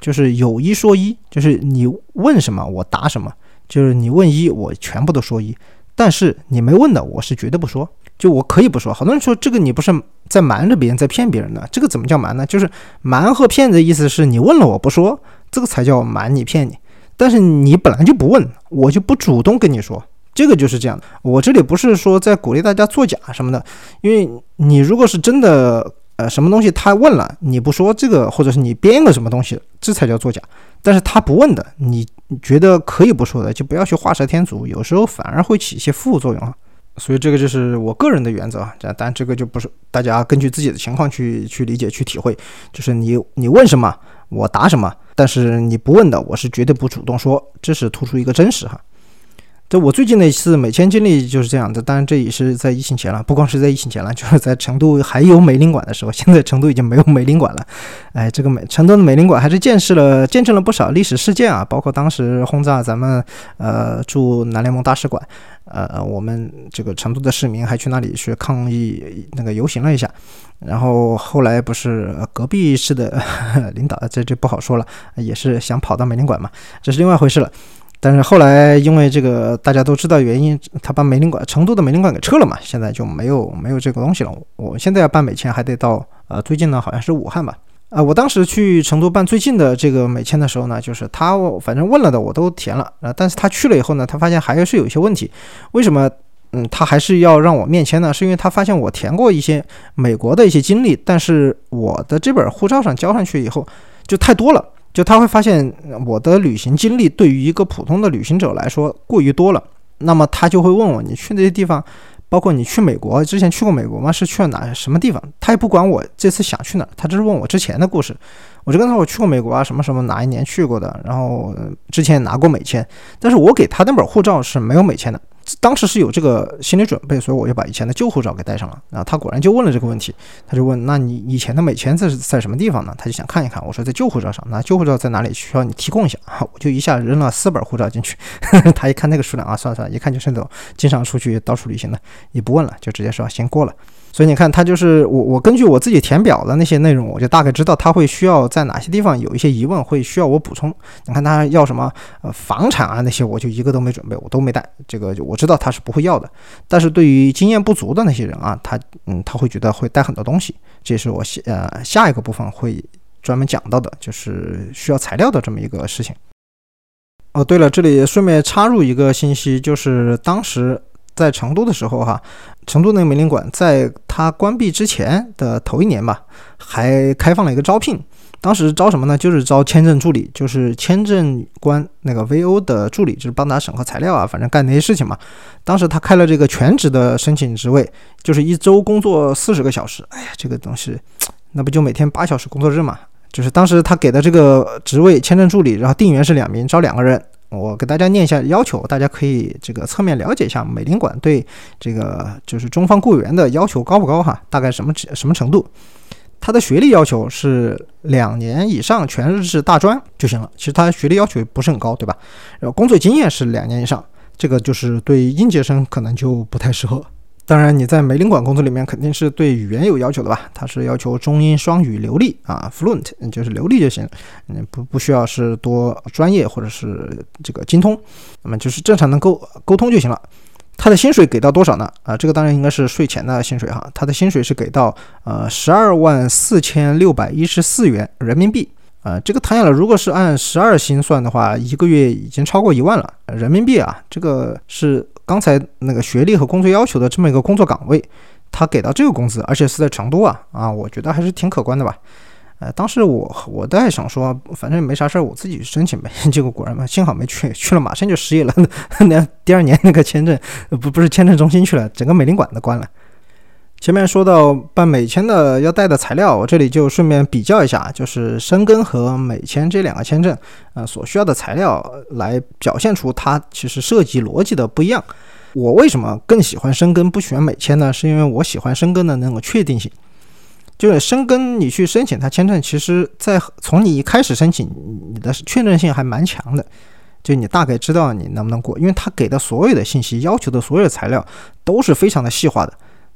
就是有一说一，就是你问什么我答什么，就是你问一我全部都说一，但是你没问的我是绝对不说，就我可以不说。好多人说这个你不是在瞒着别人，在骗别人呢？这个怎么叫瞒呢？就是瞒和骗的意思是你问了我不说，这个才叫瞒你骗你。但是你本来就不问，我就不主动跟你说，这个就是这样的。我这里不是说在鼓励大家作假什么的，因为你如果是真的。呃，什么东西他问了你不说这个，或者是你编个什么东西，这才叫作假。但是他不问的，你觉得可以不说的，就不要去画蛇添足，有时候反而会起一些副作用啊。所以这个就是我个人的原则啊。但这个就不是大家根据自己的情况去去理解去体会，就是你你问什么我答什么，但是你不问的，我是绝对不主动说，这是突出一个真实哈。这我最近的一次美签经历就是这样的，当然这也是在疫情前了，不光是在疫情前了，就是在成都还有美领馆的时候，现在成都已经没有美领馆了。哎，这个美成都的美领馆还是见识了见证了不少历史事件啊，包括当时轰炸咱们呃驻南联盟大使馆，呃，我们这个成都的市民还去那里去抗议那个游行了一下，然后后来不是隔壁市的领导，这就不好说了，也是想跑到美领馆嘛，这是另外一回事了。但是后来因为这个大家都知道原因，他把美领馆成都的美领馆给撤了嘛，现在就没有没有这个东西了。我现在要办美签还得到呃最近呢好像是武汉吧，啊我当时去成都办最近的这个美签的时候呢，就是他反正问了的我都填了啊，但是他去了以后呢，他发现还是有一些问题，为什么嗯他还是要让我面签呢？是因为他发现我填过一些美国的一些经历，但是我的这本护照上交上去以后就太多了。就他会发现我的旅行经历对于一个普通的旅行者来说过于多了，那么他就会问我，你去那些地方，包括你去美国之前去过美国吗？是去了哪什么地方？他也不管我这次想去哪，他只是问我之前的故事。我就跟他说我去过美国啊，什么什么哪一年去过的，然后之前也拿过美签，但是我给他那本护照是没有美签的。当时是有这个心理准备，所以我就把以前的旧护照给带上了。然后他果然就问了这个问题，他就问：那你以前的美签在在什么地方呢？他就想看一看。我说在旧护照上。那旧护照在哪里？需要你提供一下。我就一下扔了四本护照进去。他一看那个数量啊，算了算了，一看就是那种经常出去到处旅行的，也不问了，就直接说先过了。所以你看，他就是我，我根据我自己填表的那些内容，我就大概知道他会需要在哪些地方有一些疑问，会需要我补充。你看他要什么呃房产啊那些，我就一个都没准备，我都没带。这个我知道他是不会要的。但是对于经验不足的那些人啊，他嗯他会觉得会带很多东西。这是我下呃下一个部分会专门讲到的，就是需要材料的这么一个事情。哦，对了，这里顺便插入一个信息，就是当时。在成都的时候，哈，成都那个美领馆在它关闭之前的头一年吧，还开放了一个招聘。当时招什么呢？就是招签证助理，就是签证官那个 VO 的助理，就是帮他审核材料啊，反正干那些事情嘛。当时他开了这个全职的申请职位，就是一周工作四十个小时。哎呀，这个东西，那不就每天八小时工作日嘛？就是当时他给的这个职位，签证助理，然后定员是两名，招两个人。我给大家念一下要求，大家可以这个侧面了解一下美领馆对这个就是中方雇员的要求高不高哈？大概什么什么程度？他的学历要求是两年以上全日制大专就行了。其实他学历要求不是很高，对吧？然后工作经验是两年以上，这个就是对应届生可能就不太适合。当然，你在美领馆工作里面肯定是对语言有要求的吧？他是要求中英双语流利啊，fluent，就是流利就行，嗯，不不需要是多专业或者是这个精通，那么就是正常能沟沟通就行了。他的薪水给到多少呢？啊，这个当然应该是税前的薪水哈。他的薪水是给到呃十二万四千六百一十四元人民币啊。这个谈下来，如果是按十二薪算的话，一个月已经超过一万了人民币啊。这个是。刚才那个学历和工作要求的这么一个工作岗位，他给到这个工资，而且是在成都啊啊，我觉得还是挺可观的吧。呃，当时我我在想说，反正没啥事儿，我自己申请呗。结果果然嘛，幸好没去，去了马上就失业了。那第二年那个签证不不是签证中心去了，整个美领馆都关了。前面说到办美签的要带的材料，我这里就顺便比较一下，就是申根和美签这两个签证，呃，所需要的材料来表现出它其实设计逻辑的不一样。我为什么更喜欢申根不喜欢美签呢？是因为我喜欢申根的那种确定性，就是申根你去申请它签证，其实在从你一开始申请，你的确认性还蛮强的，就你大概知道你能不能过，因为他给的所有的信息、要求的所有材料都是非常的细化的。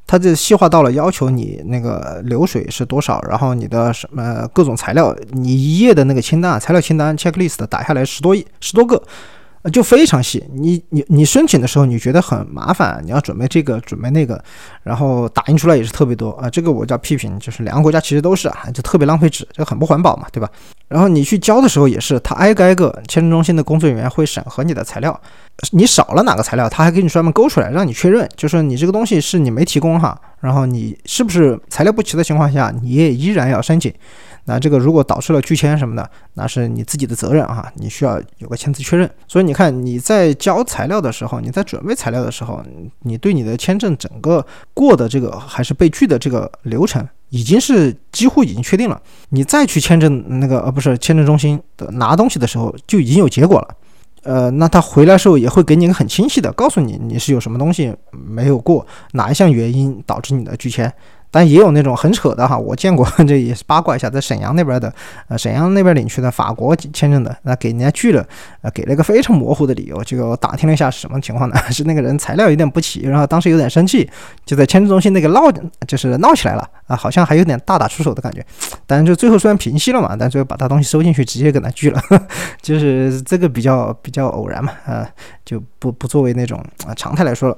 它就细化到了要求你那个流水是多少，然后你的什么各种材料，你一页的那个清单材料清单 checklist 打下来十多页十多个。就非常细，你你你申请的时候你觉得很麻烦，你要准备这个准备那个，然后打印出来也是特别多啊，这个我叫批评，就是两个国家其实都是啊，就特别浪费纸，这很不环保嘛，对吧？然后你去交的时候也是，他挨个挨个签证中心的工作人员会审核你的材料，你少了哪个材料，他还给你专门勾出来让你确认，就是你这个东西是你没提供哈，然后你是不是材料不齐的情况下，你也依然要申请。那这个如果导致了拒签什么的，那是你自己的责任啊，你需要有个签字确认。所以你看你在交材料的时候，你在准备材料的时候，你对你的签证整个过的这个还是被拒的这个流程，已经是几乎已经确定了。你再去签证那个呃不是签证中心的拿东西的时候，就已经有结果了。呃，那他回来时候也会给你一个很清晰的告诉你你是有什么东西没有过，哪一项原因导致你的拒签。但也有那种很扯的哈，我见过，这也是八卦一下，在沈阳那边的，呃，沈阳那边领区的法国签证的，那给人家拒了，呃，给了一个非常模糊的理由。这个我打听了一下是什么情况呢？是那个人材料有点不齐，然后当时有点生气，就在签证中心那个闹，就是闹起来了啊，好像还有点大打出手的感觉。但是就最后虽然平息了嘛，但最后把他东西收进去，直接给他拒了，就是这个比较比较偶然嘛，啊，就不不作为那种啊常态来说了。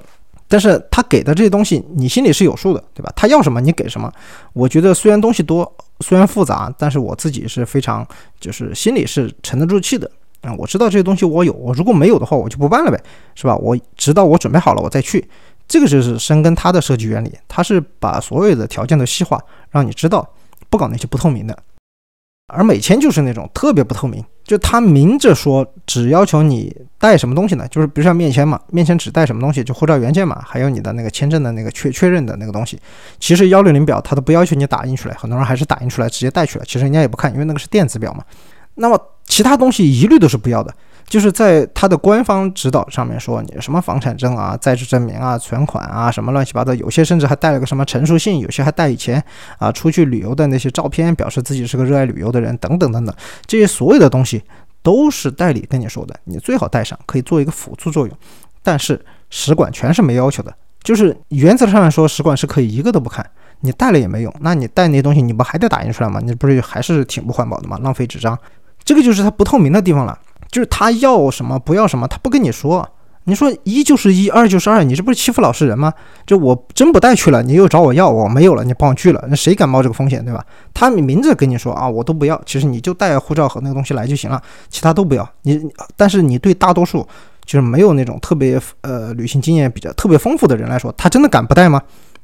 但是他给的这些东西，你心里是有数的，对吧？他要什么你给什么。我觉得虽然东西多，虽然复杂，但是我自己是非常，就是心里是沉得住气的啊。我知道这些东西我有，我如果没有的话，我就不办了呗，是吧？我直到我准备好了我再去。这个就是深耕它的设计原理，它是把所有的条件都细化，让你知道，不搞那些不透明的。而美签就是那种特别不透明，就他明着说只要求你带什么东西呢？就是比如像面签嘛，面签只带什么东西？就护照原件嘛，还有你的那个签证的那个确确认的那个东西。其实幺六零表他都不要求你打印出来，很多人还是打印出来直接带去了。其实人家也不看，因为那个是电子表嘛。那么其他东西一律都是不要的。就是在他的官方指导上面说，你什么房产证啊、在职证明啊、存款啊，什么乱七八糟，有些甚至还带了个什么陈述信，有些还带以前啊出去旅游的那些照片，表示自己是个热爱旅游的人，等等等等，这些所有的东西都是代理跟你说的，你最好带上，可以做一个辅助作用。但是使馆全是没要求的，就是原则上来说，使馆是可以一个都不看，你带了也没用。那你带那东西，你不还得打印出来吗？你不是还是挺不环保的吗？浪费纸张，这个就是它不透明的地方了。就是他要什么不要什么，他不跟你说。你说一就是一，二就是二，你这不是欺负老实人吗？就我真不带去了，你又找我要，我没有了，你帮我拒了，那谁敢冒这个风险，对吧？他明着跟你说啊，我都不要，其实你就带护照和那个东西来就行了，其他都不要。你但是你对大多数就是没有那种特别呃旅行经验比较特别丰富的人来说，他真的敢不带吗？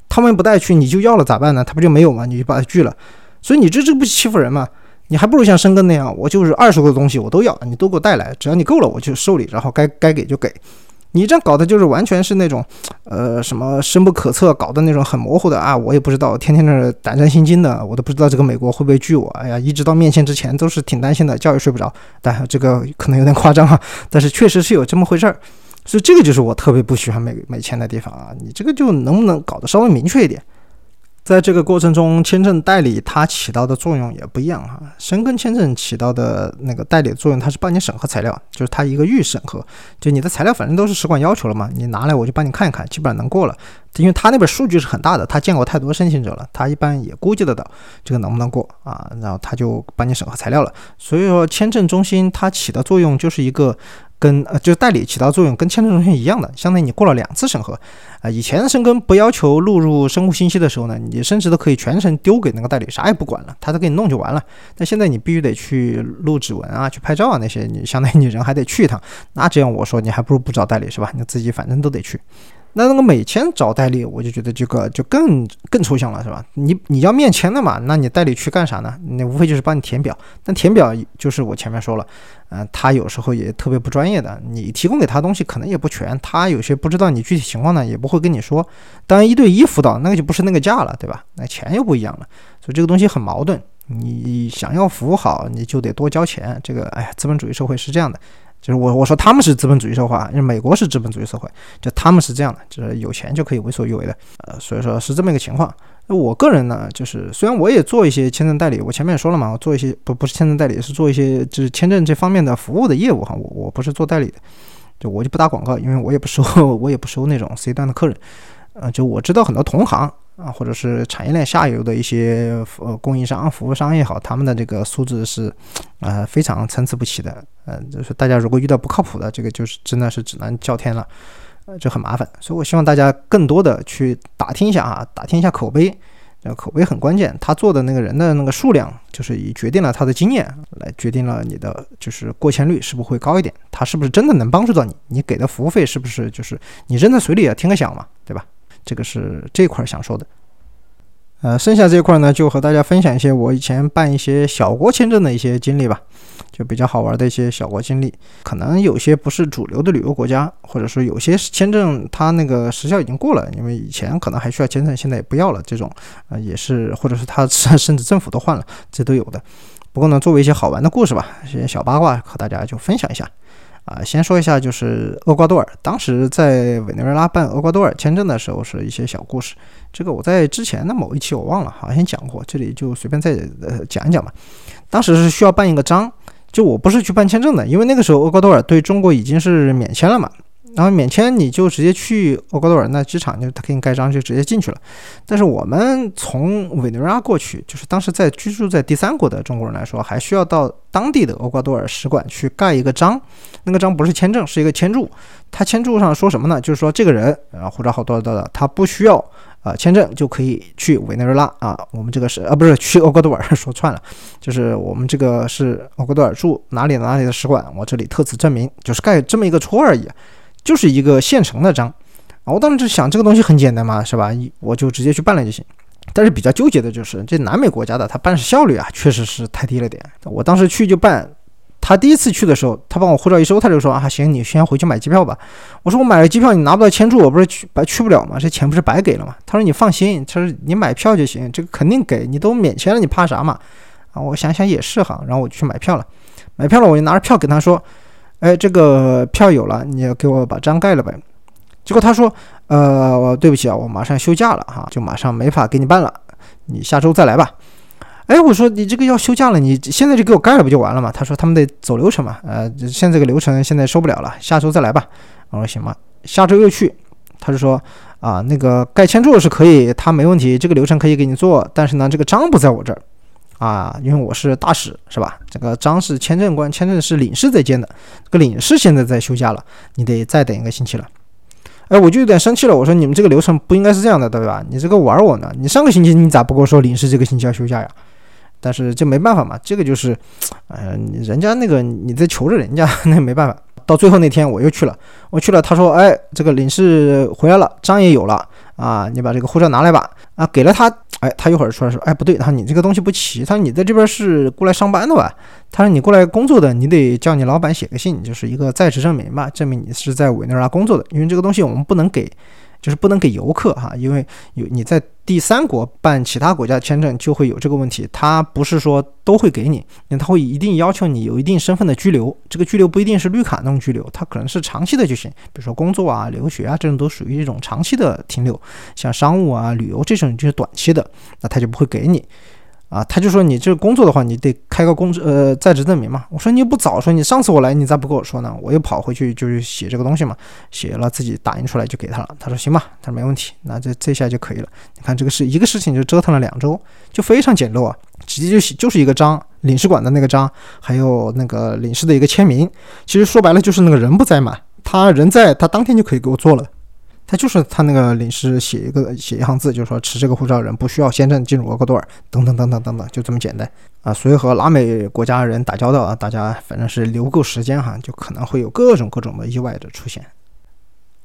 他们不带去，你就要了咋办呢？他不就没有吗？你就把他拒了，所以你这这不欺负人吗？你还不如像申根那样，我就是二十个东西我都要，你都给我带来，只要你够了我就受理，然后该该给就给。你这样搞的就是完全是那种，呃，什么深不可测，搞的那种很模糊的啊，我也不知道，天天的胆战心惊的，我都不知道这个美国会不会拒我。哎呀，一直到面签之前都是挺担心的，觉也睡不着。但这个可能有点夸张啊，但是确实是有这么回事儿。所以这个就是我特别不喜欢美美签的地方啊，你这个就能不能搞得稍微明确一点？在这个过程中，签证代理它起到的作用也不一样哈。申根签证起到的那个代理作用，它是帮你审核材料，就是它一个预审核，就你的材料反正都是使馆要求了嘛，你拿来我就帮你看一看，基本上能过了。因为他那边数据是很大的，他见过太多申请者了，他一般也估计得到这个能不能过啊，然后他就帮你审核材料了。所以说，签证中心它起的作用就是一个。跟呃，就代理起到作用，跟签证中心一样的，相当于你过了两次审核，啊，以前申根不要求录入生物信息的时候呢，你甚至都可以全程丢给那个代理，啥也不管了，他都给你弄就完了。但现在你必须得去录指纹啊，去拍照啊那些，你相当于你人还得去一趟，那这样我说你还不如不找代理是吧？你自己反正都得去。那那个美签找代理，我就觉得这个就更更抽象了，是吧？你你要面签的嘛，那你代理去干啥呢？那无非就是帮你填表，但填表就是我前面说了，嗯，他有时候也特别不专业的，你提供给他东西可能也不全，他有些不知道你具体情况呢，也不会跟你说。当然一对一辅导那个就不是那个价了，对吧？那钱又不一样了，所以这个东西很矛盾。你想要服务好，你就得多交钱。这个哎呀，资本主义社会是这样的。就是我我说他们是资本主义社会，因为美国是资本主义社会，就他们是这样的，就是有钱就可以为所欲为的，呃，所以说是这么一个情况。那我个人呢，就是虽然我也做一些签证代理，我前面也说了嘛，我做一些不不是签证代理，是做一些就是签证这方面的服务的业务哈，我我不是做代理的，就我就不打广告，因为我也不收 我也不收那种 C 端的客人，呃，就我知道很多同行。啊，或者是产业链下游的一些呃供应商、服务商也好，他们的这个素质是，呃，非常参差不齐的。嗯，就是大家如果遇到不靠谱的，这个就是真的是只能叫天了，呃，就很麻烦。所以我希望大家更多的去打听一下啊，打听一下口碑，这个口碑很关键。他做的那个人的那个数量，就是以决定了他的经验，来决定了你的就是过签率是不是会高一点，他是不是真的能帮助到你，你给的服务费是不是就是你扔在水里也，听个响嘛，对吧？这个是这块想说的，呃，剩下这块呢，就和大家分享一些我以前办一些小国签证的一些经历吧，就比较好玩的一些小国经历。可能有些不是主流的旅游国家，或者说有些签证它那个时效已经过了，因为以前可能还需要签证，现在也不要了。这种啊，也是，或者是它甚至政府都换了，这都有的。不过呢，作为一些好玩的故事吧，一些小八卦和大家就分享一下。啊，先说一下，就是厄瓜多尔，当时在委内瑞拉办厄瓜多尔签证的时候，是一些小故事。这个我在之前的某一期我忘了，好像讲过，这里就随便再呃讲一讲吧。当时是需要办一个章，就我不是去办签证的，因为那个时候厄瓜多尔对中国已经是免签了嘛。然后免签你就直接去厄瓜多尔那机场，就他给你盖章就直接进去了。但是我们从委内瑞拉过去，就是当时在居住在第三国的中国人来说，还需要到当地的厄瓜多尔使馆去盖一个章。那个章不是签证，是一个签注。他签注上说什么呢？就是说这个人啊护照号多少多少，他不需要啊签证就可以去委内瑞拉啊。我们这个是啊不是去厄瓜多尔说串了，就是我们这个是厄瓜多尔驻哪里哪里的使馆，我这里特此证明，就是盖这么一个戳而已。就是一个现成的章啊！我当时就想，这个东西很简单嘛，是吧？我就直接去办了就行。但是比较纠结的就是，这南美国家的他办事效率啊，确实是太低了点。我当时去就办，他第一次去的时候，他帮我护照一收，他就说啊，行，你先回去买机票吧。我说我买了机票，你拿不到签注，我不是去白去不了吗？这钱不是白给了吗？他说你放心，他说你买票就行，这个肯定给你都免签了，你怕啥嘛？啊，我想想也是哈，然后我就去买票了。买票了，我就拿着票给他说。哎，这个票有了，你要给我把章盖了呗。结果他说，呃，对不起啊，我马上休假了哈，就马上没法给你办了，你下周再来吧。哎，我说你这个要休假了，你现在就给我盖了不就完了嘛？他说他们得走流程嘛，呃，现在这个流程现在收不了了，下周再来吧。我说行吧，下周又去，他就说啊，那个盖签注是可以，他没问题，这个流程可以给你做，但是呢，这个章不在我这儿。啊，因为我是大使，是吧？这个章是签证官，签证是领事在签的。这个领事现在在休假了，你得再等一个星期了。哎，我就有点生气了。我说你们这个流程不应该是这样的，对吧？你这个玩我呢？你上个星期你咋不跟我说领事这个星期要休假呀？但是这没办法嘛，这个就是，呃，人家那个你在求着人家，那没办法。到最后那天我又去了，我去了，他说，哎，这个领事回来了，章也有了。啊，你把这个护照拿来吧。啊，给了他，哎，他一会儿出来说，哎，不对，他说你这个东西不齐，他说你在这边是过来上班的吧？他说你过来工作的，你得叫你老板写个信，就是一个在职证明吧，证明你是在委内瑞拉工作的，因为这个东西我们不能给。就是不能给游客哈，因为有你在第三国办其他国家签证就会有这个问题，他不是说都会给你，那他会一定要求你有一定身份的居留，这个居留不一定是绿卡那种居留，它可能是长期的就行，比如说工作啊、留学啊这种都属于一种长期的停留，像商务啊、旅游这种就是短期的，那他就不会给你。啊，他就说你这个工作的话，你得开个工呃在职证明嘛。我说你又不早说，你上次我来你咋不跟我说呢？我又跑回去就是写这个东西嘛，写了自己打印出来就给他了。他说行吧，他说没问题，那这这下就可以了。你看这个是一个事情就折腾了两周，就非常简陋啊，直接就写就是一个章，领事馆的那个章，还有那个领事的一个签名。其实说白了就是那个人不在嘛，他人在，他当天就可以给我做了。他就是他那个领事写一个写一行字，就是说持这个护照人不需要签证进入厄瓜多尔，等等等等等等，就这么简单啊。所以和拉美国家人打交道啊，大家反正是留够时间哈，就可能会有各种各种的意外的出现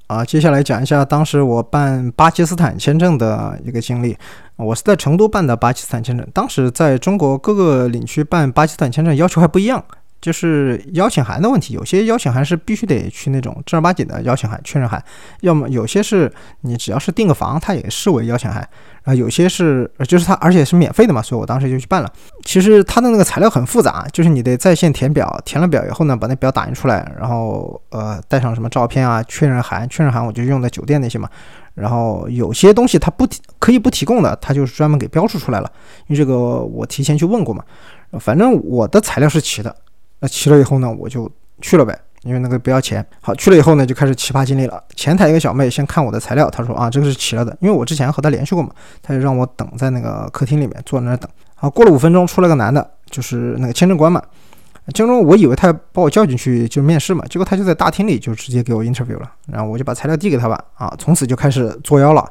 啊。接下来讲一下当时我办巴基斯坦签证的一个经历。我是在成都办的巴基斯坦签证，当时在中国各个领区办巴基斯坦签证要求还不一样。就是邀请函的问题，有些邀请函是必须得去那种正儿八经的邀请函确认函，要么有些是你只要是订个房，它也视为邀请函啊。有些是就是它，而且是免费的嘛，所以我当时就去办了。其实它的那个材料很复杂，就是你得在线填表，填了。表以后呢，把那表打印出来，然后呃带上什么照片啊，确认函，确认函我就用在酒店那些嘛。然后有些东西它不提可以不提供的，它就是专门给标注出来了，因为这个我提前去问过嘛。反正我的材料是齐的。那齐了以后呢，我就去了呗，因为那个不要钱。好，去了以后呢，就开始奇葩经历了。前台一个小妹先看我的材料，她说啊，这个是齐了的，因为我之前和她联系过嘛，她就让我等在那个客厅里面坐在那等。好，过了五分钟，出来个男的，就是那个签证官嘛。签证官，我以为他把我叫进去就面试嘛，结果他就在大厅里就直接给我 interview 了。然后我就把材料递给他吧，啊，从此就开始作妖了。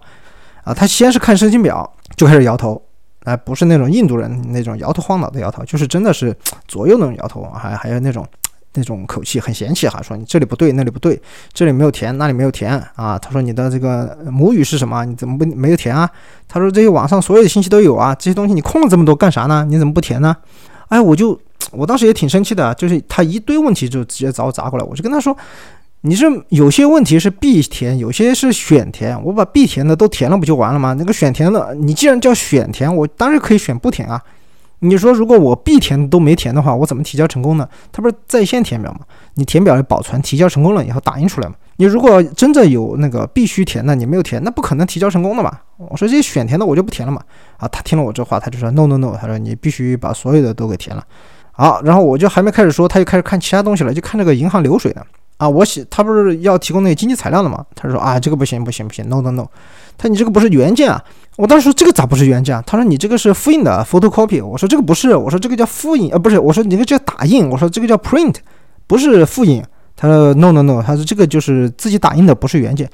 啊，他先是看申请表，就开始摇头。哎，不是那种印度人那种摇头晃脑的摇头，就是真的是 左右那种摇头，还还有那种 那种口气很嫌弃哈，说你这里不对，那里不对，这里没有填，那里没有填啊。他说你的这个母语是什么？你怎么不没有填啊？他说这些网上所有的信息都有啊，这些东西你空了这么多干啥呢？你怎么不填呢？哎，我就 我当时也挺生气的，就是他一堆问题就直接找我砸过来，我就跟他说。你是有些问题是必填，有些是选填。我把必填的都填了，不就完了吗？那个选填的，你既然叫选填，我当然可以选不填啊。你说如果我必填都没填的话，我怎么提交成功呢？它不是在线填表吗？你填表保存，提交成功了以后打印出来嘛。你如果真的有那个必须填的，你没有填，那不可能提交成功的嘛。我说这些选填的我就不填了嘛。啊，他听了我这话，他就说 no no no，他说你必须把所有的都给填了。好，然后我就还没开始说，他就开始看其他东西了，就看这个银行流水的。啊，我写他不是要提供那个经济材料的吗？他说啊，这个不行不行不行，no no no，他你这个不是原件啊？我当时说这个咋不是原件？啊他说你这个是复印的 photocopy。我说这个不是，我说这个叫复印，呃不是，我说你这个叫打印，我说这个叫 print，不是复印。他说 no no no，他说这个就是自己打印的，不是原件。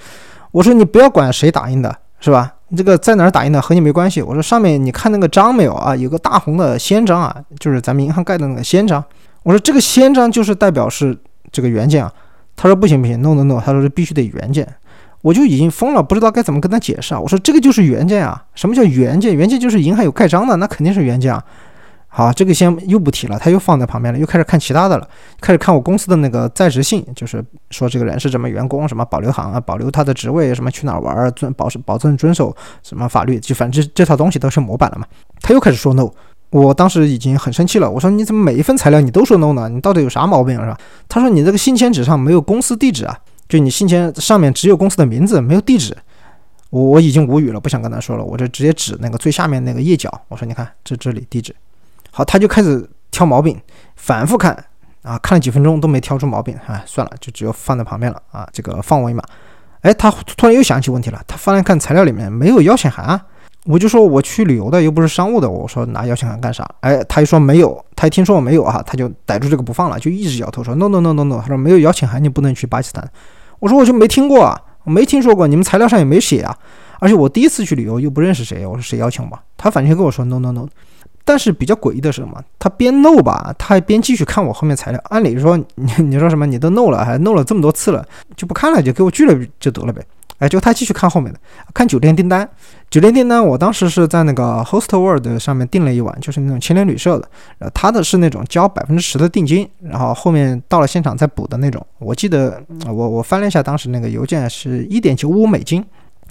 我说你不要管谁打印的，是吧？你这个在哪儿打印的和你没关系。我说上面你看那个章没有啊？有个大红的先章啊，就是咱们银行盖的那个先章。我说这个先章就是代表是这个原件啊。他说不行不行，no no no，他说是必须得原件，我就已经疯了，不知道该怎么跟他解释啊。我说这个就是原件啊，什么叫原件？原件就是银行有盖章的，那肯定是原件啊。好，这个先又不提了，他又放在旁边了，又开始看其他的了，开始看我公司的那个在职信，就是说这个人是什么员工，什么保留行啊，保留他的职位，什么去哪儿玩，遵保保证遵守什么法律，就反正这这套东西都是模板了嘛。他又开始说 no。我当时已经很生气了，我说你怎么每一份材料你都说 no 呢？你到底有啥毛病是吧？他说你这个信签纸上没有公司地址啊，就你信签上面只有公司的名字没有地址。我我已经无语了，不想跟他说了，我就直接指那个最下面那个页角，我说你看这这里地址。好，他就开始挑毛病，反复看啊，看了几分钟都没挑出毛病，哎，算了，就只有放在旁边了啊，这个放我一马。哎，他突然又想起问题了，他翻来看材料里面没有邀请函啊。我就说我去旅游的，又不是商务的。我说拿邀请函干啥？哎，他一说没有，他一听说我没有哈，他就逮住这个不放了，就一直摇头说 no no no no no。他说没有邀请函，你不能去巴基斯坦。我说我就没听过啊，我没听说过，你们材料上也没写啊。而且我第一次去旅游又不认识谁，我说谁邀请我？他反正跟我说 no no no。但是比较诡异的是什么？他边 no 吧，他还边继续看我后面材料。按理说你 你说什么？你都 no 了，还 no 了这么多次了，就不看了，就给我拒了就得了呗。哎，就他继续看后面的，看酒店订单。酒店订单，我当时是在那个 Host World 上面订了一晚，就是那种青年旅社的。呃，他的是那种交百分之十的定金，然后后面到了现场再补的那种。我记得我我翻了一下当时那个邮件，是一点九五美金。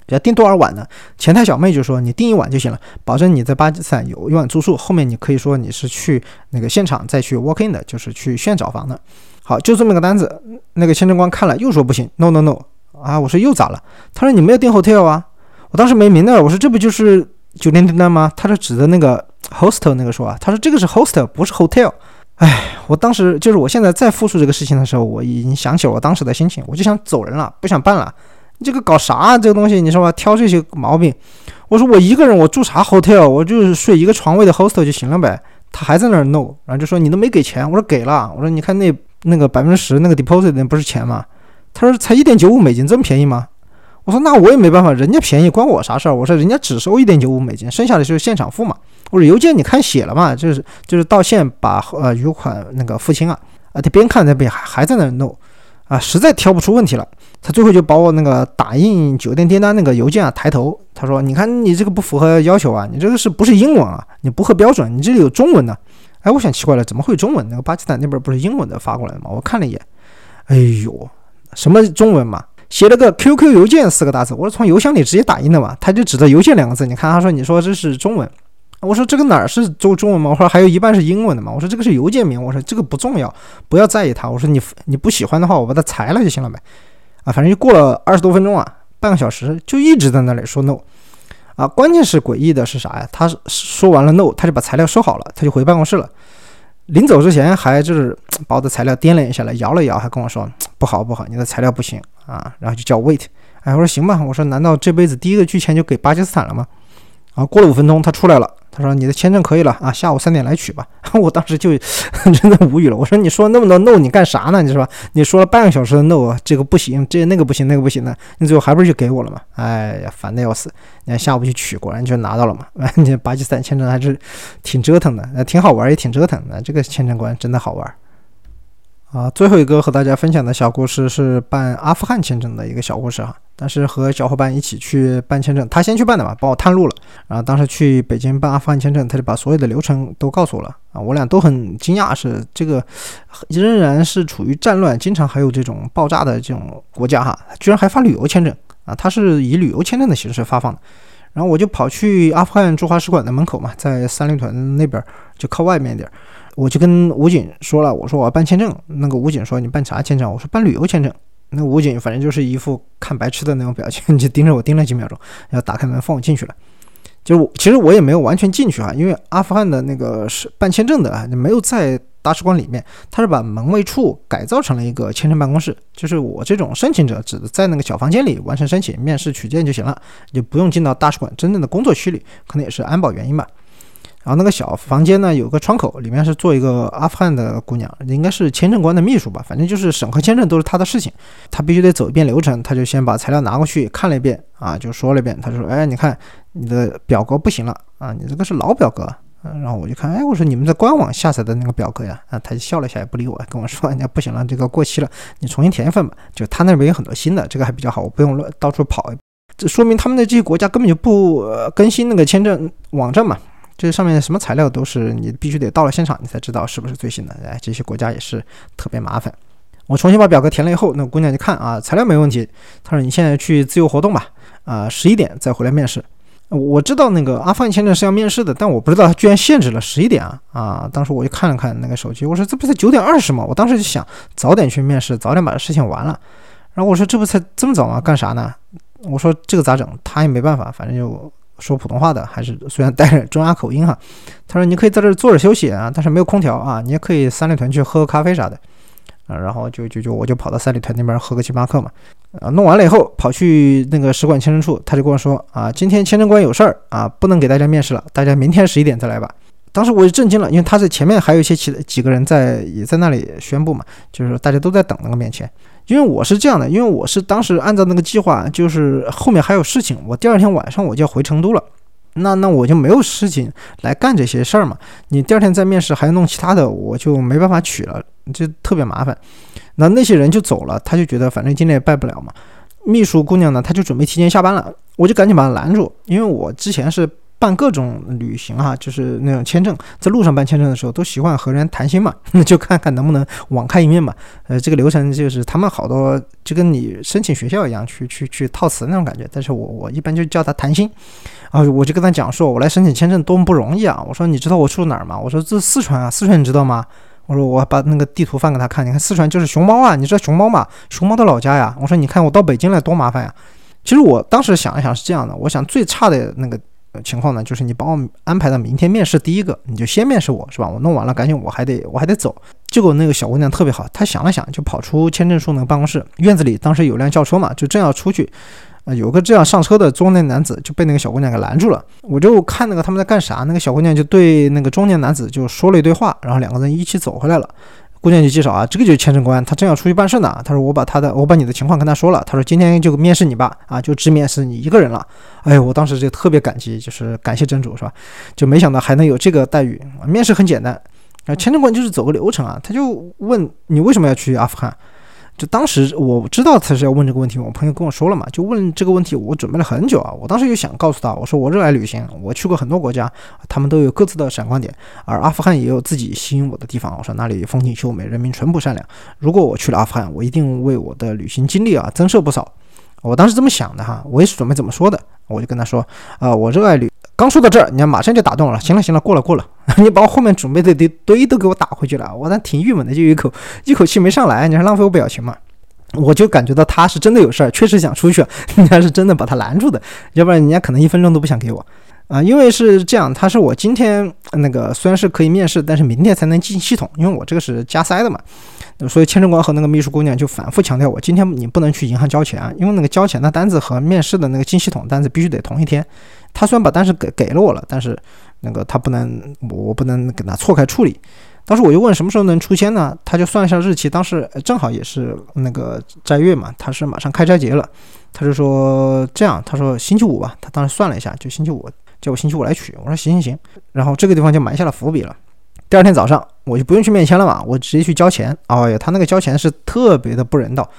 要订多少晚呢？前台小妹就说你订一晚就行了，保证你在巴基斯坦有一晚住宿。后面你可以说你是去那个现场再去 walk in 的，就是去现找房的。好，就这么个单子。那个签证官看了又说不行，no no no。啊！我说又咋了？他说你没有订 hotel 啊！我当时没明白，我说这不就是酒店订单吗？他说指的那个 hostel 那个说啊，他说这个是 hostel 不是 hotel。哎，我当时就是我现在再复述这个事情的时候，我已经想起我当时的心情，我就想走人了，不想办了。你这个搞啥？这个东西你说吧，挑这些毛病。我说我一个人我住啥 hotel？我就是睡一个床位的 hostel 就行了呗。他还在那儿 no，然后就说你都没给钱。我说给了。我说你看那那个百分之十那个 deposit 那不是钱吗？他说才一点九五美金，这么便宜吗？我说那我也没办法，人家便宜关我啥事儿？我说人家只收一点九五美金，剩下的就是现场付嘛。我说邮件你看写了嘛，就是就是到现把呃余款那个付清啊啊，他边看那边还还在那弄啊，实在挑不出问题了，他最后就把我那个打印酒店订单那个邮件啊抬头，他说你看你这个不符合要求啊，你这个是不是英文啊？你不合标准，你这里有中文的。哎，我想奇怪了，怎么会有中文？那个巴基斯坦那边不是英文的发过来的吗？我看了一眼，哎呦。什么中文嘛？写了个 QQ 邮件四个大字，我是从邮箱里直接打印的嘛。他就指着邮件两个字，你看他说你说这是中文，我说这个哪儿是中中文嘛？我说还有一半是英文的嘛。我说这个是邮件名，我说这个不重要，不要在意它。我说你你不喜欢的话，我把它裁了就行了呗。啊，反正就过了二十多分钟啊，半个小时就一直在那里说 no。啊，关键是诡异的是啥呀？他说完了 no，他就把材料收好了，他就回办公室了。临走之前还就是 把我的材料掂量一下来，摇了摇，还跟我说 不好不好，你的材料不行啊，然后就叫 wait，哎，我说行吧，我说难道这辈子第一个拒签就给巴基斯坦了吗？然后，过了五分钟，他出来了。他说：“你的签证可以了啊，下午三点来取吧。”我当时就 真的无语了。我说：“你说那么多 no，你干啥呢？你是吧？你说了半个小时的 no，这个不行，这那个不行，那个不行的，你最后还不是就给我了嘛？哎呀，烦的要死！你看下午去取，果然就拿到了嘛。你巴基斯坦签证还是挺折腾的，挺好玩，也挺折腾的。这个签证官真的好玩。”啊，最后一个和大家分享的小故事是办阿富汗签证的一个小故事哈。但是和小伙伴一起去办签证，他先去办的嘛，帮我探路了。然后当时去北京办阿富汗签证，他就把所有的流程都告诉我了啊。我俩都很惊讶，是这个仍然是处于战乱，经常还有这种爆炸的这种国家哈，居然还发旅游签证啊。他是以旅游签证的形式发放的。然后我就跑去阿富汗驻华使馆的门口嘛，在三里屯那边就靠外面一点。我就跟武警说了，我说我要办签证。那个武警说你办啥签证？我说办旅游签证。那武警反正就是一副看白痴的那种表情，就盯着我盯了几秒钟，然后打开门放我进去了。就我其实我也没有完全进去哈，因为阿富汗的那个是办签证的啊，没有在大使馆里面，他是把门卫处改造成了一个签证办公室。就是我这种申请者，只在那个小房间里完成申请、面试、取件就行了，就不用进到大使馆真正的工作区里。可能也是安保原因吧。然后那个小房间呢，有个窗口，里面是坐一个阿富汗的姑娘，应该是签证官的秘书吧，反正就是审核签证都是她的事情，她必须得走一遍流程，她就先把材料拿过去看了一遍啊，就说了一遍，她说，哎，你看你的表格不行了啊，你这个是老表格，然后我就看，哎，我说你们在官网下载的那个表格呀，啊，她就笑了一下，也不理我，跟我说，人家不行了，这个过期了，你重新填一份吧，就他那边有很多新的，这个还比较好，我不用乱到处跑，这说明他们的这些国家根本就不更新那个签证网站嘛。这上面什么材料都是你必须得到了现场，你才知道是不是最新的。哎，这些国家也是特别麻烦。我重新把表格填了以后，那姑娘就看啊，材料没问题。她说你现在去自由活动吧，啊，十一点再回来面试。我知道那个阿富汗签证是要面试的，但我不知道他居然限制了十一点啊啊！当时我就看了看那个手机，我说这不才九点二十吗？我当时就想早点去面试，早点把这事情完了。然后我说这不才这么早吗？干啥呢？我说这个咋整？他也没办法，反正就。说普通话的，还是虽然带着中亚口音哈，他说你可以在这坐着休息啊，但是没有空调啊，你也可以三里屯去喝个咖啡啥的啊，然后就就就我就跑到三里屯那边喝个星巴克嘛，啊，弄完了以后跑去那个使馆签证处，他就跟我说啊，今天签证官有事儿啊，不能给大家面试了，大家明天十一点再来吧。当时我就震惊了，因为他在前面还有一些其几个人在也在那里宣布嘛，就是大家都在等那个面签。因为我是这样的，因为我是当时按照那个计划，就是后面还有事情，我第二天晚上我就要回成都了，那那我就没有事情来干这些事儿嘛。你第二天再面试还要弄其他的，我就没办法取了，就特别麻烦。那那些人就走了，他就觉得反正今天也拜不了嘛。秘书姑娘呢，她就准备提前下班了，我就赶紧把她拦住，因为我之前是。办各种旅行哈，就是那种签证，在路上办签证的时候，都习惯和人谈心嘛，那就看看能不能网开一面嘛。呃，这个流程就是他们好多就跟你申请学校一样，去去去套词那种感觉。但是我我一般就叫他谈心啊，我就跟他讲说，我来申请签证多么不容易啊。我说你知道我住哪儿吗？我说这四川啊，四川你知道吗？我说我把那个地图放给他看，你看四川就是熊猫啊，你知道熊猫吗？熊猫的老家呀。我说你看我到北京来多麻烦呀。其实我当时想一想是这样的，我想最差的那个。情况呢，就是你帮我安排到明天面试第一个，你就先面试我是吧？我弄完了，赶紧我还得我还得走。结果那个小姑娘特别好，她想了想，就跑出签证处那个办公室院子里，当时有辆轿车嘛，就正要出去，啊，有个这样上车的中年男子就被那个小姑娘给拦住了。我就看那个他们在干啥，那个小姑娘就对那个中年男子就说了一堆话，然后两个人一起走回来了。姑娘就介绍啊，这个就是签证官，他正要出去办事呢。他说我把他的，我把你的情况跟他说了。他说今天就面试你吧，啊，就只面试你一个人了。哎呦，我当时就特别感激，就是感谢真主是吧？就没想到还能有这个待遇。面试很简单，啊，签证官就是走个流程啊，他就问你为什么要去阿富汗。就当时我知道他是要问这个问题，我朋友跟我说了嘛，就问这个问题，我准备了很久啊。我当时就想告诉他，我说我热爱旅行，我去过很多国家，他们都有各自的闪光点，而阿富汗也有自己吸引我的地方。我说那里风景秀美，人民淳朴善良。如果我去了阿富汗，我一定为我的旅行经历啊增色不少。我当时这么想的哈，我也是准备怎么说的，我就跟他说啊，我热爱旅。刚说到这儿，你看马上就打动了。行了行了，过了过了，你把我后面准备的堆堆都给我打回去了。我那挺郁闷的，就一口一口气没上来。你还浪费我表情嘛？我就感觉到他是真的有事儿，确实想出去，人家是真的把他拦住的，要不然人家可能一分钟都不想给我啊。因为是这样，他是我今天那个虽然是可以面试，但是明天才能进系统，因为我这个是加塞的嘛。所以签证官和那个秘书姑娘就反复强调我今天你不能去银行交钱，因为那个交钱的单子和面试的那个进系统单子必须得同一天。他虽然把单子给给了我了，但是那个他不能，我不能给他错开处理。当时我就问什么时候能出签呢？他就算一下日期，当时正好也是那个斋月嘛，他是马上开斋节了。他就说这样，他说星期五吧。他当时算了一下，就星期五，叫我星期五来取。我说行行行。然后这个地方就埋下了伏笔了。第二天早上我就不用去面签了嘛，我直接去交钱。哎呀，他那个交钱是特别的不人道。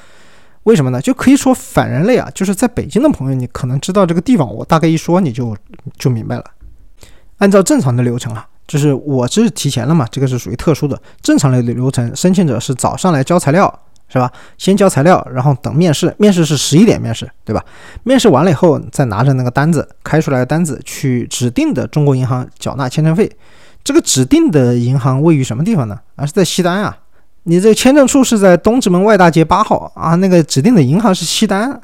为什么呢？就可以说反人类啊！就是在北京的朋友，你可能知道这个地方，我大概一说你就就明白了。按照正常的流程啊，就是我这是提前了嘛，这个是属于特殊的。正常的流程，申请者是早上来交材料，是吧？先交材料，然后等面试，面试是十一点面试，对吧？面试完了以后，再拿着那个单子，开出来的单子去指定的中国银行缴纳签证费。这个指定的银行位于什么地方呢？而是在西单啊。你这个签证处是在东直门外大街八号啊，那个指定的银行是西单。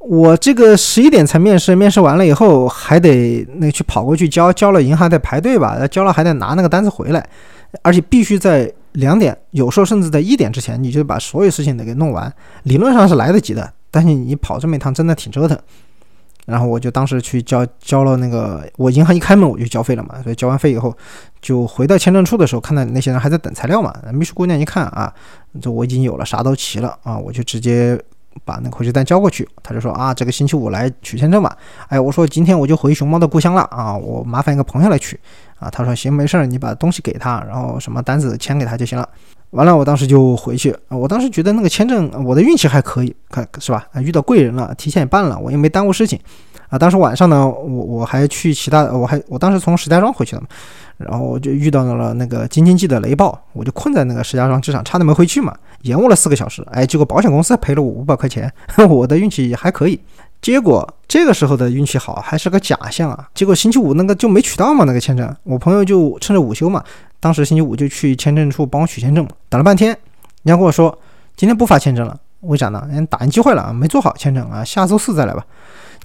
我这个十一点才面试，面试完了以后还得那去跑过去交，交了银行得排队吧，交了还得拿那个单子回来，而且必须在两点，有时候甚至在一点之前，你就把所有事情得给弄完。理论上是来得及的，但是你跑这么一趟真的挺折腾。然后我就当时去交交了那个，我银行一开门我就交费了嘛，所以交完费以后，就回到签证处的时候，看到那些人还在等材料嘛。秘书姑娘一看啊，这我已经有了，啥都齐了啊，我就直接把那个回执单交过去。他就说啊，这个星期五来取签证吧。哎，我说今天我就回熊猫的故乡了啊，我麻烦一个朋友来取啊。他说行，没事儿，你把东西给他，然后什么单子签给他就行了。完了，我当时就回去。我当时觉得那个签证，我的运气还可以，看是吧？啊，遇到贵人了，提前也办了，我也没耽误事情。啊，当时晚上呢，我我还去其他，我还我当时从石家庄回去的嘛，然后就遇到了那个京津冀的雷暴，我就困在那个石家庄机场，差点没回去嘛，延误了四个小时。哎，结果保险公司赔了我五百块钱，我的运气还可以。结果这个时候的运气好还是个假象啊！结果星期五那个就没取到嘛，那个签证，我朋友就趁着午休嘛。当时星期五就去签证处帮我取签证，等了半天，人家跟我说今天不发签证了，为啥呢？人打印机坏了啊，没做好签证啊，下周四再来吧。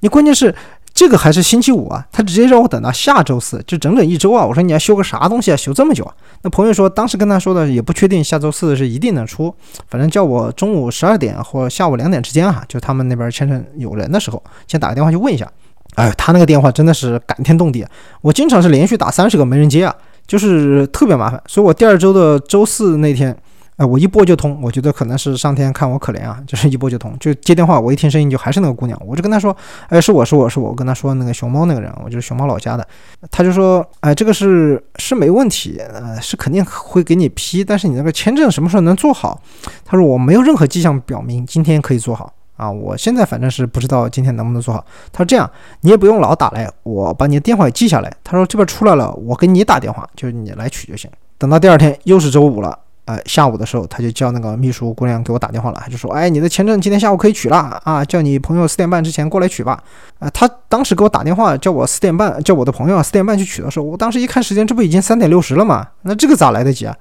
你关键是这个还是星期五啊，他直接让我等到下周四，就整整一周啊。我说你要修个啥东西啊，修这么久啊？那朋友说当时跟他说的也不确定下周四是一定能出，反正叫我中午十二点或下午两点之间哈，就他们那边签证有人的时候，先打个电话去问一下。哎，他那个电话真的是感天动地啊，我经常是连续打三十个没人接啊。就是特别麻烦，所以我第二周的周四那天，哎，我一拨就通，我觉得可能是上天看我可怜啊，就是一拨就通，就接电话，我一听声音就还是那个姑娘，我就跟她说，哎，是我是我是我，我跟她说那个熊猫那个人，我就是熊猫老家的，他就说，哎，这个是是没问题，呃，是肯定会给你批，但是你那个签证什么时候能做好？他说我没有任何迹象表明今天可以做好。啊，我现在反正是不知道今天能不能做好。他说这样，你也不用老打来，我把你的电话给记下来。他说这边出来了，我给你打电话，就是你来取就行。等到第二天又是周五了，呃，下午的时候他就叫那个秘书姑娘给我打电话了，就说，哎，你的签证今天下午可以取了啊，叫你朋友四点半之前过来取吧。啊，他当时给我打电话叫我四点半，叫我的朋友四点半去取的时候，我当时一看时间，这不已经三点六十了吗？那这个咋来得及啊？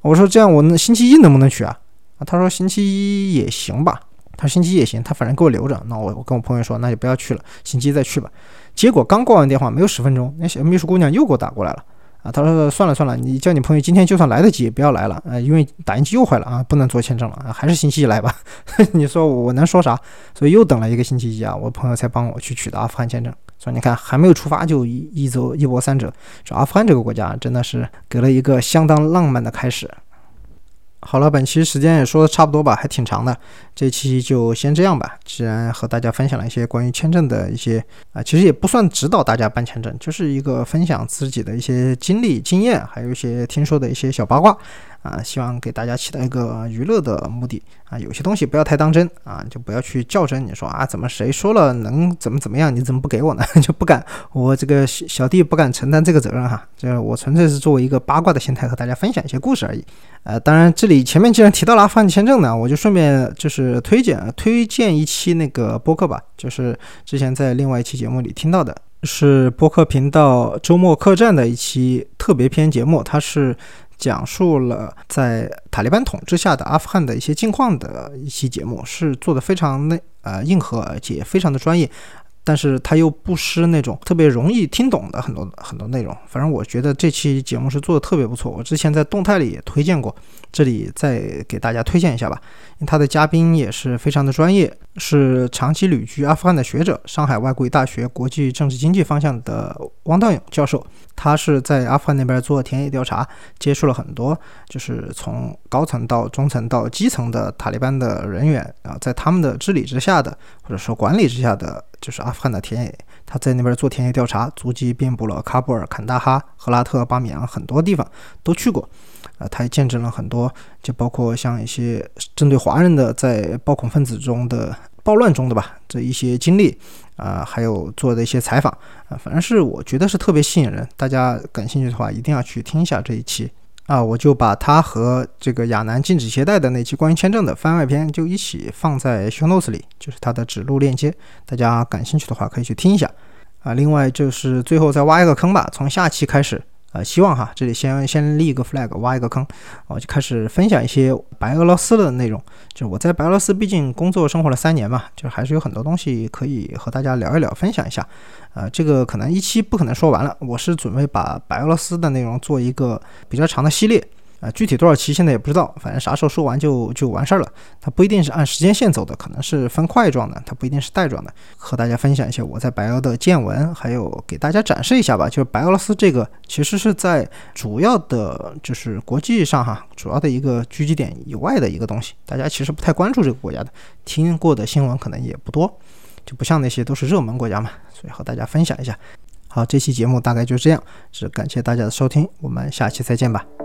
我说这样，我星期一能不能取？啊，他说星期一也行吧。他星期一也行，他反正给我留着。那我我跟我朋友说，那就不要去了，星期一再去吧。结果刚挂完电话，没有十分钟，那小秘书姑娘又给我打过来了。啊，他说算了算了，你叫你朋友今天就算来得及，不要来了。呃，因为打印机又坏了啊，不能做签证了啊，还是星期一来吧。你说我能说啥？所以又等了一个星期一啊，我朋友才帮我去取的阿富汗签证。说你看还没有出发就一一走一波三折。说阿富汗这个国家真的是给了一个相当浪漫的开始。好了，本期时间也说的差不多吧，还挺长的，这期就先这样吧。既然和大家分享了一些关于签证的一些啊，其实也不算指导大家办签证，就是一个分享自己的一些经历、经验，还有一些听说的一些小八卦。啊，希望给大家起到一个娱乐的目的啊，有些东西不要太当真啊，就不要去较真。你说啊，怎么谁说了能怎么怎么样，你怎么不给我呢？就不敢，我这个小弟不敢承担这个责任哈。这我纯粹是作为一个八卦的心态和大家分享一些故事而已。呃，当然这里前面既然提到了阿富汗签证呢，我就顺便就是推荐推荐一期那个播客吧，就是之前在另外一期节目里听到的，是播客频道周末客栈的一期特别篇节目，它是。讲述了在塔利班统治下的阿富汗的一些近况的一期节目，是做的非常内呃硬核，而且非常的专业。但是他又不失那种特别容易听懂的很多很多内容，反正我觉得这期节目是做的特别不错。我之前在动态里也推荐过，这里再给大家推荐一下吧。他的嘉宾也是非常的专业，是长期旅居阿富汗的学者，上海外国语大学国际政治经济方向的汪道勇教授。他是在阿富汗那边做田野调查，接触了很多，就是从高层到中层到基层的塔利班的人员啊，在他们的治理之下的或者说管理之下的。就是阿富汗的田野，他在那边做田野调查，足迹遍布了喀布尔、坎大哈、赫拉特、巴米扬很多地方都去过，啊，他也见证了很多，就包括像一些针对华人的在暴恐分子中的暴乱中的吧这一些经历，啊，还有做的一些采访，啊，反正是我觉得是特别吸引人，大家感兴趣的话一定要去听一下这一期。啊，我就把它和这个亚楠禁止携带的那期关于签证的番外篇就一起放在 show notes 里，就是它的指路链接，大家感兴趣的话可以去听一下。啊，另外就是最后再挖一个坑吧，从下期开始。呃，希望哈，这里先先立一个 flag，挖一个坑，我就开始分享一些白俄罗斯的内容。就我在白俄罗斯，毕竟工作生活了三年嘛，就还是有很多东西可以和大家聊一聊，分享一下。呃，这个可能一期不可能说完了，我是准备把白俄罗斯的内容做一个比较长的系列。啊，具体多少期现在也不知道，反正啥时候说完就就完事儿了。它不一定是按时间线走的，可能是分块状的，它不一定是带状的。和大家分享一些我在白俄的见闻，还有给大家展示一下吧。就是白俄罗斯这个其实是在主要的，就是国际上哈，主要的一个聚集点以外的一个东西，大家其实不太关注这个国家的，听过的新闻可能也不多，就不像那些都是热门国家嘛。所以和大家分享一下。好，这期节目大概就这样，是感谢大家的收听，我们下期再见吧。